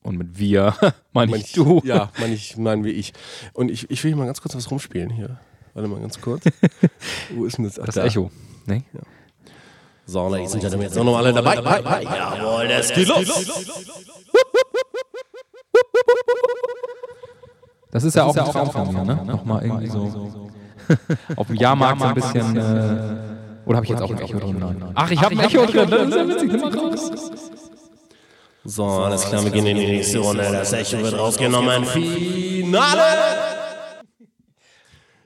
[SPEAKER 1] Ja.
[SPEAKER 3] Und mit wir [LAUGHS] meine
[SPEAKER 1] Mein
[SPEAKER 3] ich du. [LAUGHS]
[SPEAKER 1] Ja, meine ich, meinen wie ich. Und ich, ich will hier mal ganz kurz was rumspielen hier. Warte mal ganz kurz. [LAUGHS] Wo ist denn das? Ach,
[SPEAKER 3] Das
[SPEAKER 1] da.
[SPEAKER 3] Echo. Ne?
[SPEAKER 1] So, Ladies and Gentlemen, jetzt sind noch alle dabei. dabei. Jawohl, das geht los.
[SPEAKER 3] Das ist ja auch ein Traum von mir, ne? Nochmal irgendwie so. auf dem Jahrmarkt so ein bisschen. Äh, oder habe ich jetzt auch ein Echo drin? Nein. Ach, ich habe ein Echo drin. Das ist ja witzig.
[SPEAKER 1] So, alles klar, wir gehen in die nächste Runde. Das Echo wird rausgenommen. Finale!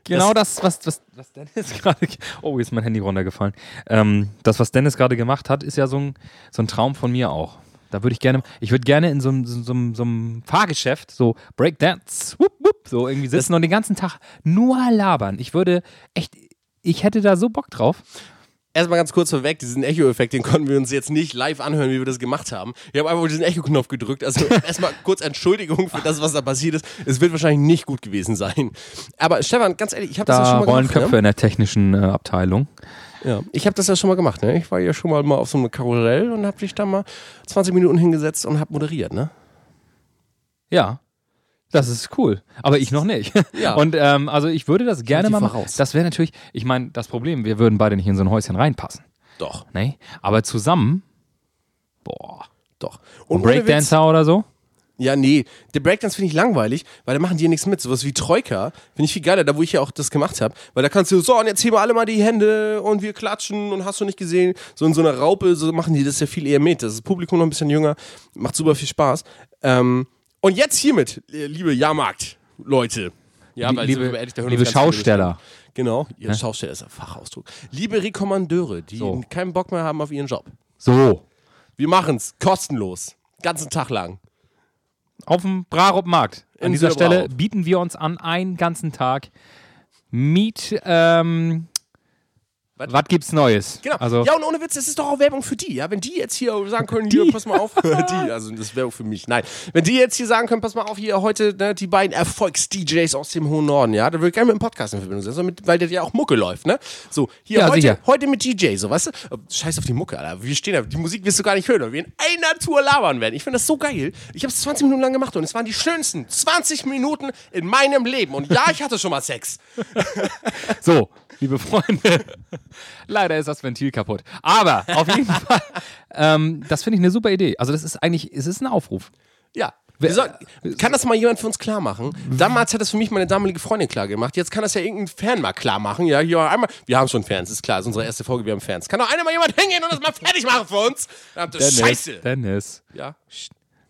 [SPEAKER 3] Genau das, was, was, was Dennis [LAUGHS] gerade. Oh, ist mein Handy runtergefallen. Ähm, das, was Dennis gerade gemacht hat, ist ja so ein, so ein Traum von mir auch. Da würde ich gerne, ich würde gerne in so einem so, so, so einem Fahrgeschäft, so Breakdance, whoop, whoop, so irgendwie sitzen und den ganzen Tag nur labern. Ich würde echt, ich hätte da so Bock drauf.
[SPEAKER 1] Erstmal ganz kurz vorweg, diesen Echo-Effekt, den konnten wir uns jetzt nicht live anhören, wie wir das gemacht haben. Wir haben einfach diesen Echo-Knopf gedrückt. Also [LAUGHS] erstmal kurz Entschuldigung für das, was da passiert ist. Es wird wahrscheinlich nicht gut gewesen sein. Aber Stefan, ganz ehrlich, ich habe das ja
[SPEAKER 3] Da
[SPEAKER 1] schon mal
[SPEAKER 3] rollen
[SPEAKER 1] gemacht.
[SPEAKER 3] Köpfe
[SPEAKER 1] Ne?
[SPEAKER 3] in der technischen äh, Abteilung.
[SPEAKER 1] Ja. Ich habe das ja schon mal gemacht. Ne? Ich war ja schon mal, mal auf so einem Karussell und habe dich da mal 20 Minuten hingesetzt und habe moderiert. Ne?
[SPEAKER 3] Ja. Das ist cool. Aber ich noch nicht. [LAUGHS]
[SPEAKER 1] Ja.
[SPEAKER 3] Und ähm, also ich würde das gerne mal machen. Das wäre natürlich, ich meine, das Problem, wir würden beide nicht in so ein Häuschen reinpassen.
[SPEAKER 1] Doch,
[SPEAKER 3] Ne? Aber zusammen, boah.
[SPEAKER 1] doch.
[SPEAKER 3] Und
[SPEAKER 1] Witz-
[SPEAKER 3] Breakdancer oder so?
[SPEAKER 1] Ja, nee, der Breakdance finde ich langweilig, weil da machen die ja nichts mit. Sowas wie Troika finde ich viel geiler, da wo ich ja auch das gemacht habe. Weil da kannst du so, und jetzt heben wir alle mal die Hände und wir klatschen und hast du nicht gesehen. So in so einer Raupe, so machen die das ja viel eher mit. Das ist das Publikum noch ein bisschen jünger, macht super viel Spaß. Ähm, und jetzt hiermit, äh, liebe Jahrmarkt-Leute. Ja, weil
[SPEAKER 3] liebe-
[SPEAKER 1] da hören
[SPEAKER 3] liebe Schausteller.
[SPEAKER 1] Genau, ihr Schausteller ist ein Fachausdruck. Liebe Rekommandeure, die
[SPEAKER 3] So.
[SPEAKER 1] keinen Bock mehr haben auf ihren Job.
[SPEAKER 3] So.
[SPEAKER 1] Wir machen's kostenlos. Ganzen Tag lang.
[SPEAKER 3] Auf dem Brarup-Markt. An
[SPEAKER 1] In
[SPEAKER 3] dieser Stelle bieten wir uns an, einen ganzen Tag. Meet, ähm,
[SPEAKER 1] Was?
[SPEAKER 3] was gibt's Neues?
[SPEAKER 1] Genau.
[SPEAKER 3] Also,
[SPEAKER 1] ja, und ohne Witz, das ist doch auch Werbung für die. Ja, wenn die jetzt hier sagen können, hier, pass mal auf, [LAUGHS] die, also das ist Werbung für mich. Nein, wenn die jetzt hier sagen können, pass mal auf, hier heute ne, die beiden Erfolgs-DJs aus dem hohen Norden, ja, da würde ich gerne mit dem Podcast in Verbindung setzen, mit, weil der ja auch Mucke läuft, ne? So, hier
[SPEAKER 3] Ja,
[SPEAKER 1] heute,
[SPEAKER 3] sicher.
[SPEAKER 1] heute mit DJ, so, weißt du? Oh, Scheiß auf die Mucke, Alter. Wir stehen da, die Musik wirst du gar nicht hören, weil wir in einer Tour labern werden. Ich finde das so geil. Ich habe es 20 Minuten lang gemacht und es waren die schönsten 20 Minuten in meinem Leben. Und ja, ich hatte schon mal Sex. [LAUGHS]
[SPEAKER 3] so, liebe Freunde. Leider ist das Ventil kaputt. Aber auf jeden [LAUGHS] Fall, ähm, das finde ich eine super Idee. Also, das ist eigentlich, es ist ein Aufruf.
[SPEAKER 1] Ja. Soll, kann das mal jemand für uns klar machen? Damals hat das für mich meine damalige Freundin klar gemacht. Jetzt kann das ja irgendein Fan mal klar machen. Ja, hier einmal. Wir haben schon Fans, ist klar. Das ist unsere erste Folge, wir haben Fans. Kann doch einer mal jemand hingehen und das mal fertig machen für uns? Verdammte Scheiße.
[SPEAKER 3] Dennis.
[SPEAKER 1] Ja.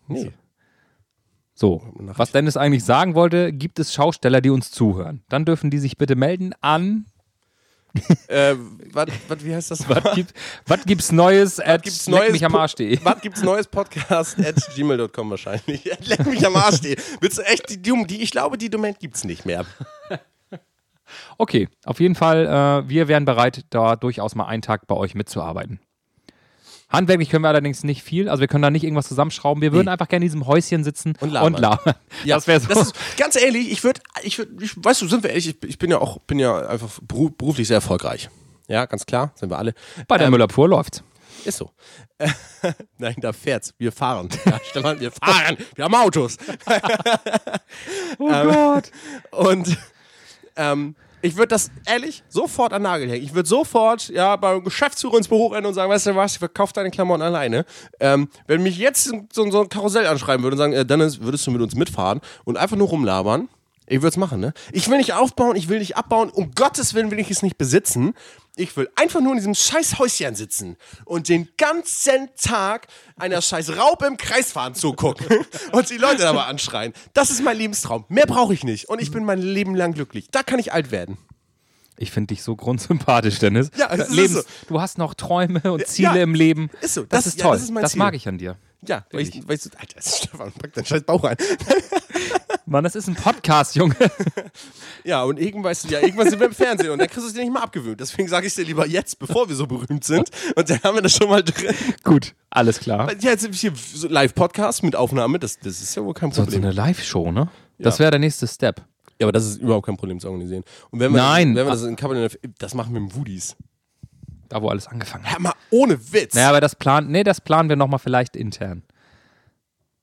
[SPEAKER 1] Nee.
[SPEAKER 3] So, was Dennis eigentlich sagen wollte, gibt es Schausteller, die uns zuhören. Dann dürfen die sich bitte melden an.
[SPEAKER 1] Äh, was, was, wie heißt das?
[SPEAKER 3] Was, gibt, gibt's Neues? At
[SPEAKER 1] gibt's Neues?
[SPEAKER 3] mich am Arsch.de.
[SPEAKER 1] Was gibt's Neues? Podcast at gmail.com wahrscheinlich. [LAUGHS] Leck mich am Arsch. Willst du echt die, die, die, ich glaube, die Domain gibt's nicht mehr.
[SPEAKER 3] Okay, auf jeden Fall, äh, wir wären bereit, da durchaus mal einen Tag bei euch mitzuarbeiten. Handwerklich können wir allerdings nicht viel, also wir können da nicht irgendwas zusammenschrauben. Wir würden einfach gerne in diesem Häuschen sitzen
[SPEAKER 1] Und labern.
[SPEAKER 3] Und labern. [LAUGHS] das wäre so.
[SPEAKER 1] Das ist, ganz ehrlich, ich würde, ich würd, ich, weißt du, sind wir ehrlich, ich, ich bin ja auch, bin ja einfach beru- beruflich sehr erfolgreich. Ja, ganz klar, sind wir alle.
[SPEAKER 3] bei der
[SPEAKER 1] Ähm,
[SPEAKER 3] Müller-Pur läuft's.
[SPEAKER 1] Ist so. [LAUGHS] Nein, da fährt's. Wir fahren. [LAUGHS] Ja, Stefan, wir fahren. Wir haben Autos.
[SPEAKER 3] Oh Gott.
[SPEAKER 1] Und ähm, ich würde das ehrlich sofort an Nagel hängen. Ich würde sofort ja, beim Geschäftsführer ins Büro rennen und sagen, weißt du was, ich verkaufe deine Klamotten alleine. Ähm, wenn mich jetzt so, so ein Karussell anschreiben würde und sagen, äh, Dennis, würdest du mit uns mitfahren und einfach nur rumlabern? Ich würde es machen, ne? Ich will nicht aufbauen, ich will nicht abbauen. Um Gottes Willen will ich es nicht besitzen. Ich will einfach nur in diesem scheiß Häuschen sitzen und den ganzen Tag einer scheiß Raupe im Kreisfahren zugucken [LAUGHS] und die Leute dabei anschreien. Das ist mein Lebenstraum. Mehr brauche ich nicht. Und ich bin mein Leben lang glücklich. Da kann ich alt werden.
[SPEAKER 3] Ich finde dich so grundsympathisch, Dennis.
[SPEAKER 1] Ja, es ist
[SPEAKER 3] Lebens,
[SPEAKER 1] so.
[SPEAKER 3] Du hast noch Träume und Ziele
[SPEAKER 1] ja,
[SPEAKER 3] im Leben.
[SPEAKER 1] ist so.
[SPEAKER 3] Das,
[SPEAKER 1] Das-
[SPEAKER 3] ist
[SPEAKER 1] ja,
[SPEAKER 3] toll.
[SPEAKER 1] das ist
[SPEAKER 3] das mag ich an dir.
[SPEAKER 1] Ja, weil ich, weil ich so, Alter, [LAUGHS] Stefan, pack deinen scheiß Bauch rein. [LAUGHS]
[SPEAKER 3] Mann, das ist ein Podcast, Junge. [LAUGHS]
[SPEAKER 1] Ja, und irgendwann, weißt du, ja, irgendwann sind wir im Fernsehen und dann kriegst du es dir nicht mal abgewöhnt. Deswegen sage ich es dir lieber jetzt, bevor wir so berühmt sind. Und dann haben wir das schon mal drin.
[SPEAKER 3] Gut, alles klar.
[SPEAKER 1] Ja, jetzt sind wir hier so Live-Podcast mit Aufnahme, das, das ist ja wohl kein
[SPEAKER 3] So, so
[SPEAKER 1] Problem.
[SPEAKER 3] eine Live-Show, ne? Das
[SPEAKER 1] Ja.
[SPEAKER 3] wäre der nächste Step.
[SPEAKER 1] Ja, aber das ist überhaupt kein Problem zu organisieren. Und wenn wir,
[SPEAKER 3] Nein.
[SPEAKER 1] Das, wenn wir das in Cabernet, das machen wir mit Woodies.
[SPEAKER 3] Da, wo alles angefangen hat.
[SPEAKER 1] Ja, mal ohne Witz.
[SPEAKER 3] Naja, aber das planen, nee, das planen wir nochmal vielleicht intern.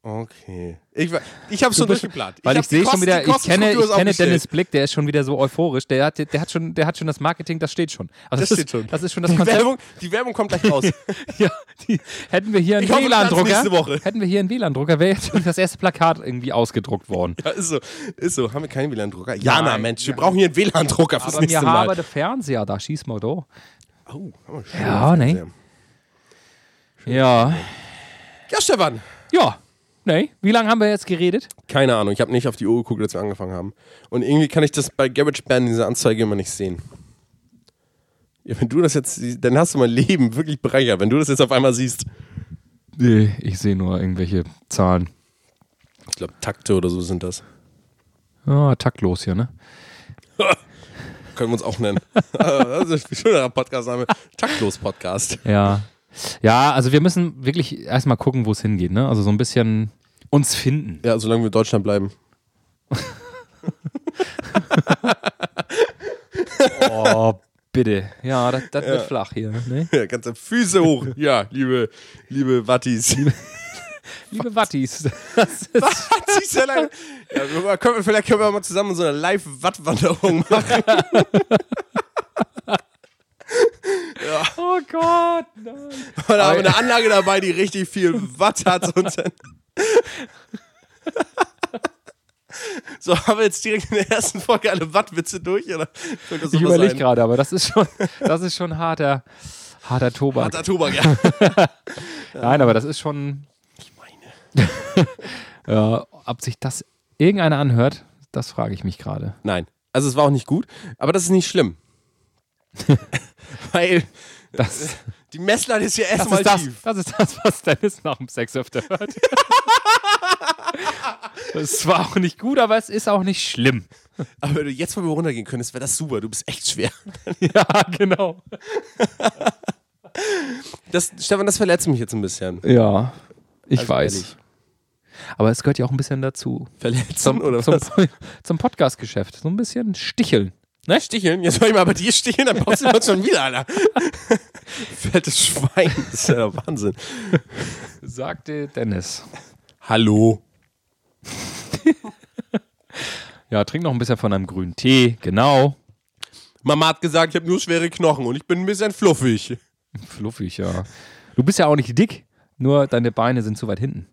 [SPEAKER 1] Okay. Ich, ich habe schon durchgeplant.
[SPEAKER 3] Weil ich,
[SPEAKER 1] die
[SPEAKER 3] sehe schon wieder, ich kenne, ich kenne. Dennis Blick, der ist schon wieder so euphorisch. Der hat, der hat schon, der hat schon das Marketing, das steht schon. Also
[SPEAKER 1] Das
[SPEAKER 3] ist,
[SPEAKER 1] steht schon.
[SPEAKER 3] Das ist schon das
[SPEAKER 1] Die
[SPEAKER 3] Konzept.
[SPEAKER 1] Werbung, die Werbung kommt gleich raus. [LAUGHS]
[SPEAKER 3] Ja, die, hätten wir hier einen
[SPEAKER 1] Ich nächste
[SPEAKER 3] WLAN-Drucker, hätten wir hier einen WLAN-Drucker, wäre jetzt schon das erste Plakat irgendwie ausgedruckt worden.
[SPEAKER 1] ja, ist so. Ist so. Haben wir keinen WLAN-Drucker? Jana,
[SPEAKER 3] Nein.
[SPEAKER 1] Mensch, wir brauchen hier einen WLAN-Drucker fürs
[SPEAKER 3] Aber wir
[SPEAKER 1] nächste
[SPEAKER 3] haben
[SPEAKER 1] Mal.
[SPEAKER 3] den Fernseher, da schießen wir da.
[SPEAKER 1] Oh, haben wir schön
[SPEAKER 3] Ja.
[SPEAKER 1] Fernseher.
[SPEAKER 3] Ja.
[SPEAKER 1] Ja, Stefan.
[SPEAKER 3] Ja. Nee, wie lange haben wir jetzt geredet?
[SPEAKER 1] Keine Ahnung, ich habe nicht auf die Uhr geguckt, als wir angefangen haben. Und irgendwie kann ich das bei GarageBand, diese Anzeige, immer nicht sehen. Ja, wenn du das jetzt, siehst, dann hast du mein Leben wirklich bereichert, wenn du das jetzt auf einmal siehst.
[SPEAKER 3] Nee, ich sehe nur irgendwelche Zahlen.
[SPEAKER 1] Ich glaube, Takte oder so sind das.
[SPEAKER 3] Ah, taktlos hier, ne? [LAUGHS]
[SPEAKER 1] Können wir uns auch nennen. [LAUGHS] das ist ein schöner Podcast-Name. Taktlos-Podcast.
[SPEAKER 3] Ja. Ja, also wir müssen wirklich erstmal gucken, wo es hingeht, ne? Also so ein bisschen uns finden.
[SPEAKER 1] Ja, solange wir in Deutschland bleiben.
[SPEAKER 3] Oh, bitte. Ja, das, das wird flach hier, ne?
[SPEAKER 1] Ja, ganze Füße hoch. Ja, liebe, liebe Wattis.
[SPEAKER 3] Liebe Wattis.
[SPEAKER 1] Wattis, ja, lang- ja, können wir, vielleicht können wir mal zusammen so eine Live-Wattwanderung machen. [LAUGHS]
[SPEAKER 3] oh Gott, nein.
[SPEAKER 1] Und da haben wir eine Anlage dabei, die richtig viel Watt hat. Und dann so, haben wir jetzt direkt in der ersten Folge alle Wattwitze durch? Oder
[SPEAKER 3] Ich überlege gerade, aber das ist schon, das ist schon harter, harter Tobak.
[SPEAKER 1] Harter Tobak, ja. [LAUGHS]
[SPEAKER 3] Nein, aber das ist schon. Ich meine. [LAUGHS] ja, ob sich das irgendeiner anhört, das frage ich mich gerade.
[SPEAKER 1] Nein. Also es war auch nicht gut, aber das ist nicht schlimm. [LAUGHS] Weil
[SPEAKER 3] Das,
[SPEAKER 1] die Messlatte ist ja
[SPEAKER 3] das,
[SPEAKER 1] erstmal
[SPEAKER 3] das,
[SPEAKER 1] tief.
[SPEAKER 3] das ist das, was Dennis nach dem Sex öfter hört. [LAUGHS] Es war auch nicht gut, aber es ist auch nicht schlimm.
[SPEAKER 1] Aber wenn du jetzt mal runtergehen könntest, wäre das super. Du bist echt schwer. [LAUGHS]
[SPEAKER 3] Ja, genau.
[SPEAKER 1] Das, Stefan, das verletzt mich jetzt ein bisschen.
[SPEAKER 3] Ja, ich
[SPEAKER 1] Also
[SPEAKER 3] weiß.
[SPEAKER 1] ehrlich.
[SPEAKER 3] Aber es gehört ja auch ein bisschen dazu.
[SPEAKER 1] Verletzen
[SPEAKER 3] Zum,
[SPEAKER 1] oder
[SPEAKER 3] zum,
[SPEAKER 1] was?
[SPEAKER 3] zum Podcast-Geschäft. So ein bisschen sticheln. Ne?
[SPEAKER 1] Sticheln? Jetzt soll ich mal bei dir sticheln, dann brauchst du uns schon wieder, Alter. [LAUGHS] Fettes Schwein. Das ist ja der Wahnsinn.
[SPEAKER 3] Sagte Dennis.
[SPEAKER 1] Hallo. [LAUGHS]
[SPEAKER 3] Ja, trink noch ein bisschen von einem grünen Tee. Genau.
[SPEAKER 1] Mama hat gesagt, ich habe nur schwere Knochen und ich bin ein bisschen fluffig.
[SPEAKER 3] Fluffig, ja. Du bist ja auch nicht dick, nur deine Beine sind zu weit hinten.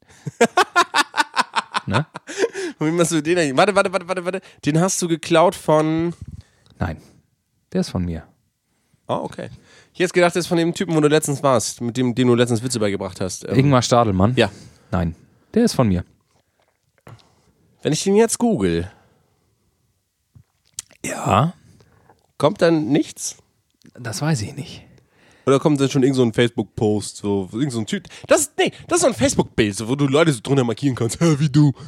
[SPEAKER 3] [LAUGHS] ne?
[SPEAKER 1] Wie machst du den eigentlich? Warte, warte, warte, warte, warte. Den hast du geklaut von.
[SPEAKER 3] Nein, der ist von mir.
[SPEAKER 1] Ah, okay. Ich hätte gedacht, das ist von dem Typen, wo du letztens warst, mit dem, den du letztens Witze beigebracht hast. Ähm,
[SPEAKER 3] Ingmar Stadelmann?
[SPEAKER 1] Ja.
[SPEAKER 3] Nein, der ist von mir.
[SPEAKER 1] Wenn ich den jetzt google,
[SPEAKER 3] Ja.
[SPEAKER 1] kommt dann nichts?
[SPEAKER 3] Das weiß ich nicht.
[SPEAKER 1] Oder kommt dann schon irgend so ein Facebook-Post, so irgend so ein Typ. Das ist, nee, das ist so ein Facebook-Bild, so, wo du Leute so drunter markieren kannst, Hä, wie du. [LAUGHS]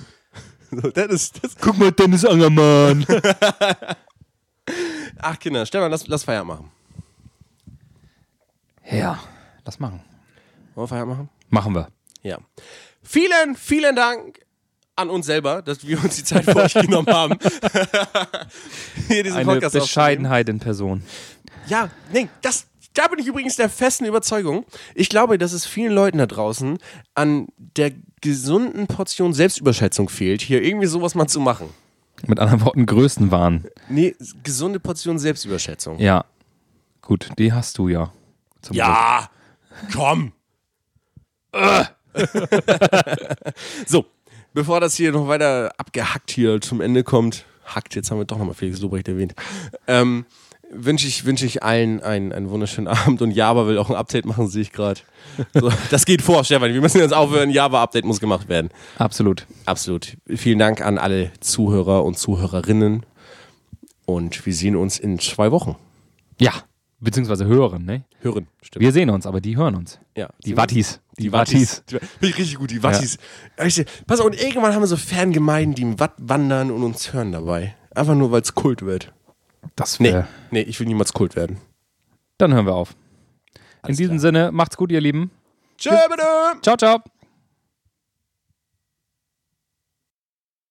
[SPEAKER 1] So, das ist, das,
[SPEAKER 3] Guck mal, Dennis Angermann. [LAUGHS] [LAUGHS]
[SPEAKER 1] ach Kinder, Stefan, lass, lass Feier machen.
[SPEAKER 3] ja, lass machen.
[SPEAKER 1] Wollen wir Feier machen?
[SPEAKER 3] Machen wir.
[SPEAKER 1] Ja. Vielen, vielen Dank an uns selber, dass wir uns die Zeit für euch genommen haben. [LAUGHS] Hier diesen
[SPEAKER 3] Eine
[SPEAKER 1] Podcast.
[SPEAKER 3] Bescheidenheit in Person.
[SPEAKER 1] Ja, nee, das, da bin ich übrigens der festen Überzeugung. Ich glaube, dass es vielen Leuten da draußen an der gesunden Portion Selbstüberschätzung fehlt, hier irgendwie sowas mal zu machen.
[SPEAKER 3] Mit anderen Worten, Größenwahn.
[SPEAKER 1] Nee, gesunde Portion Selbstüberschätzung.
[SPEAKER 3] Ja. Gut, die hast du ja. Zum
[SPEAKER 1] Ja, komm. Äh. [LAUGHS] so, bevor das hier noch weiter abgehackt hier zum Ende kommt, hackt, jetzt haben wir doch nochmal Felix Lobrecht erwähnt, ähm, wünsche ich, wünsch ich allen einen, einen wunderschönen [LAUGHS] Abend und Java will auch ein Update machen, sehe ich gerade. So, [LAUGHS] das geht vor, Stefan, wir müssen jetzt aufhören, Java-Update muss gemacht werden.
[SPEAKER 3] Absolut.
[SPEAKER 1] Absolut. Vielen Dank an alle Zuhörer und Zuhörerinnen und wir sehen uns in zwei Wochen.
[SPEAKER 3] Ja. Beziehungsweise hören, ne?
[SPEAKER 1] Hören, stimmt.
[SPEAKER 3] Wir sehen uns, aber die hören uns.
[SPEAKER 1] Ja.
[SPEAKER 3] Die Wattis.
[SPEAKER 1] Die Wattis. Die, Finde ich richtig gut, die Wattis. Du, Pass auf, und irgendwann haben wir so Fangemeinden, die im Watt wandern und uns hören dabei. Einfach nur, weil es Kult wird.
[SPEAKER 3] Das
[SPEAKER 1] Nee, nee, ich will niemals Kult werden.
[SPEAKER 3] Dann hören wir auf. In diesem Sinne, macht's gut, ihr Lieben.
[SPEAKER 1] Tschö, bitte!
[SPEAKER 3] Ciao, ciao.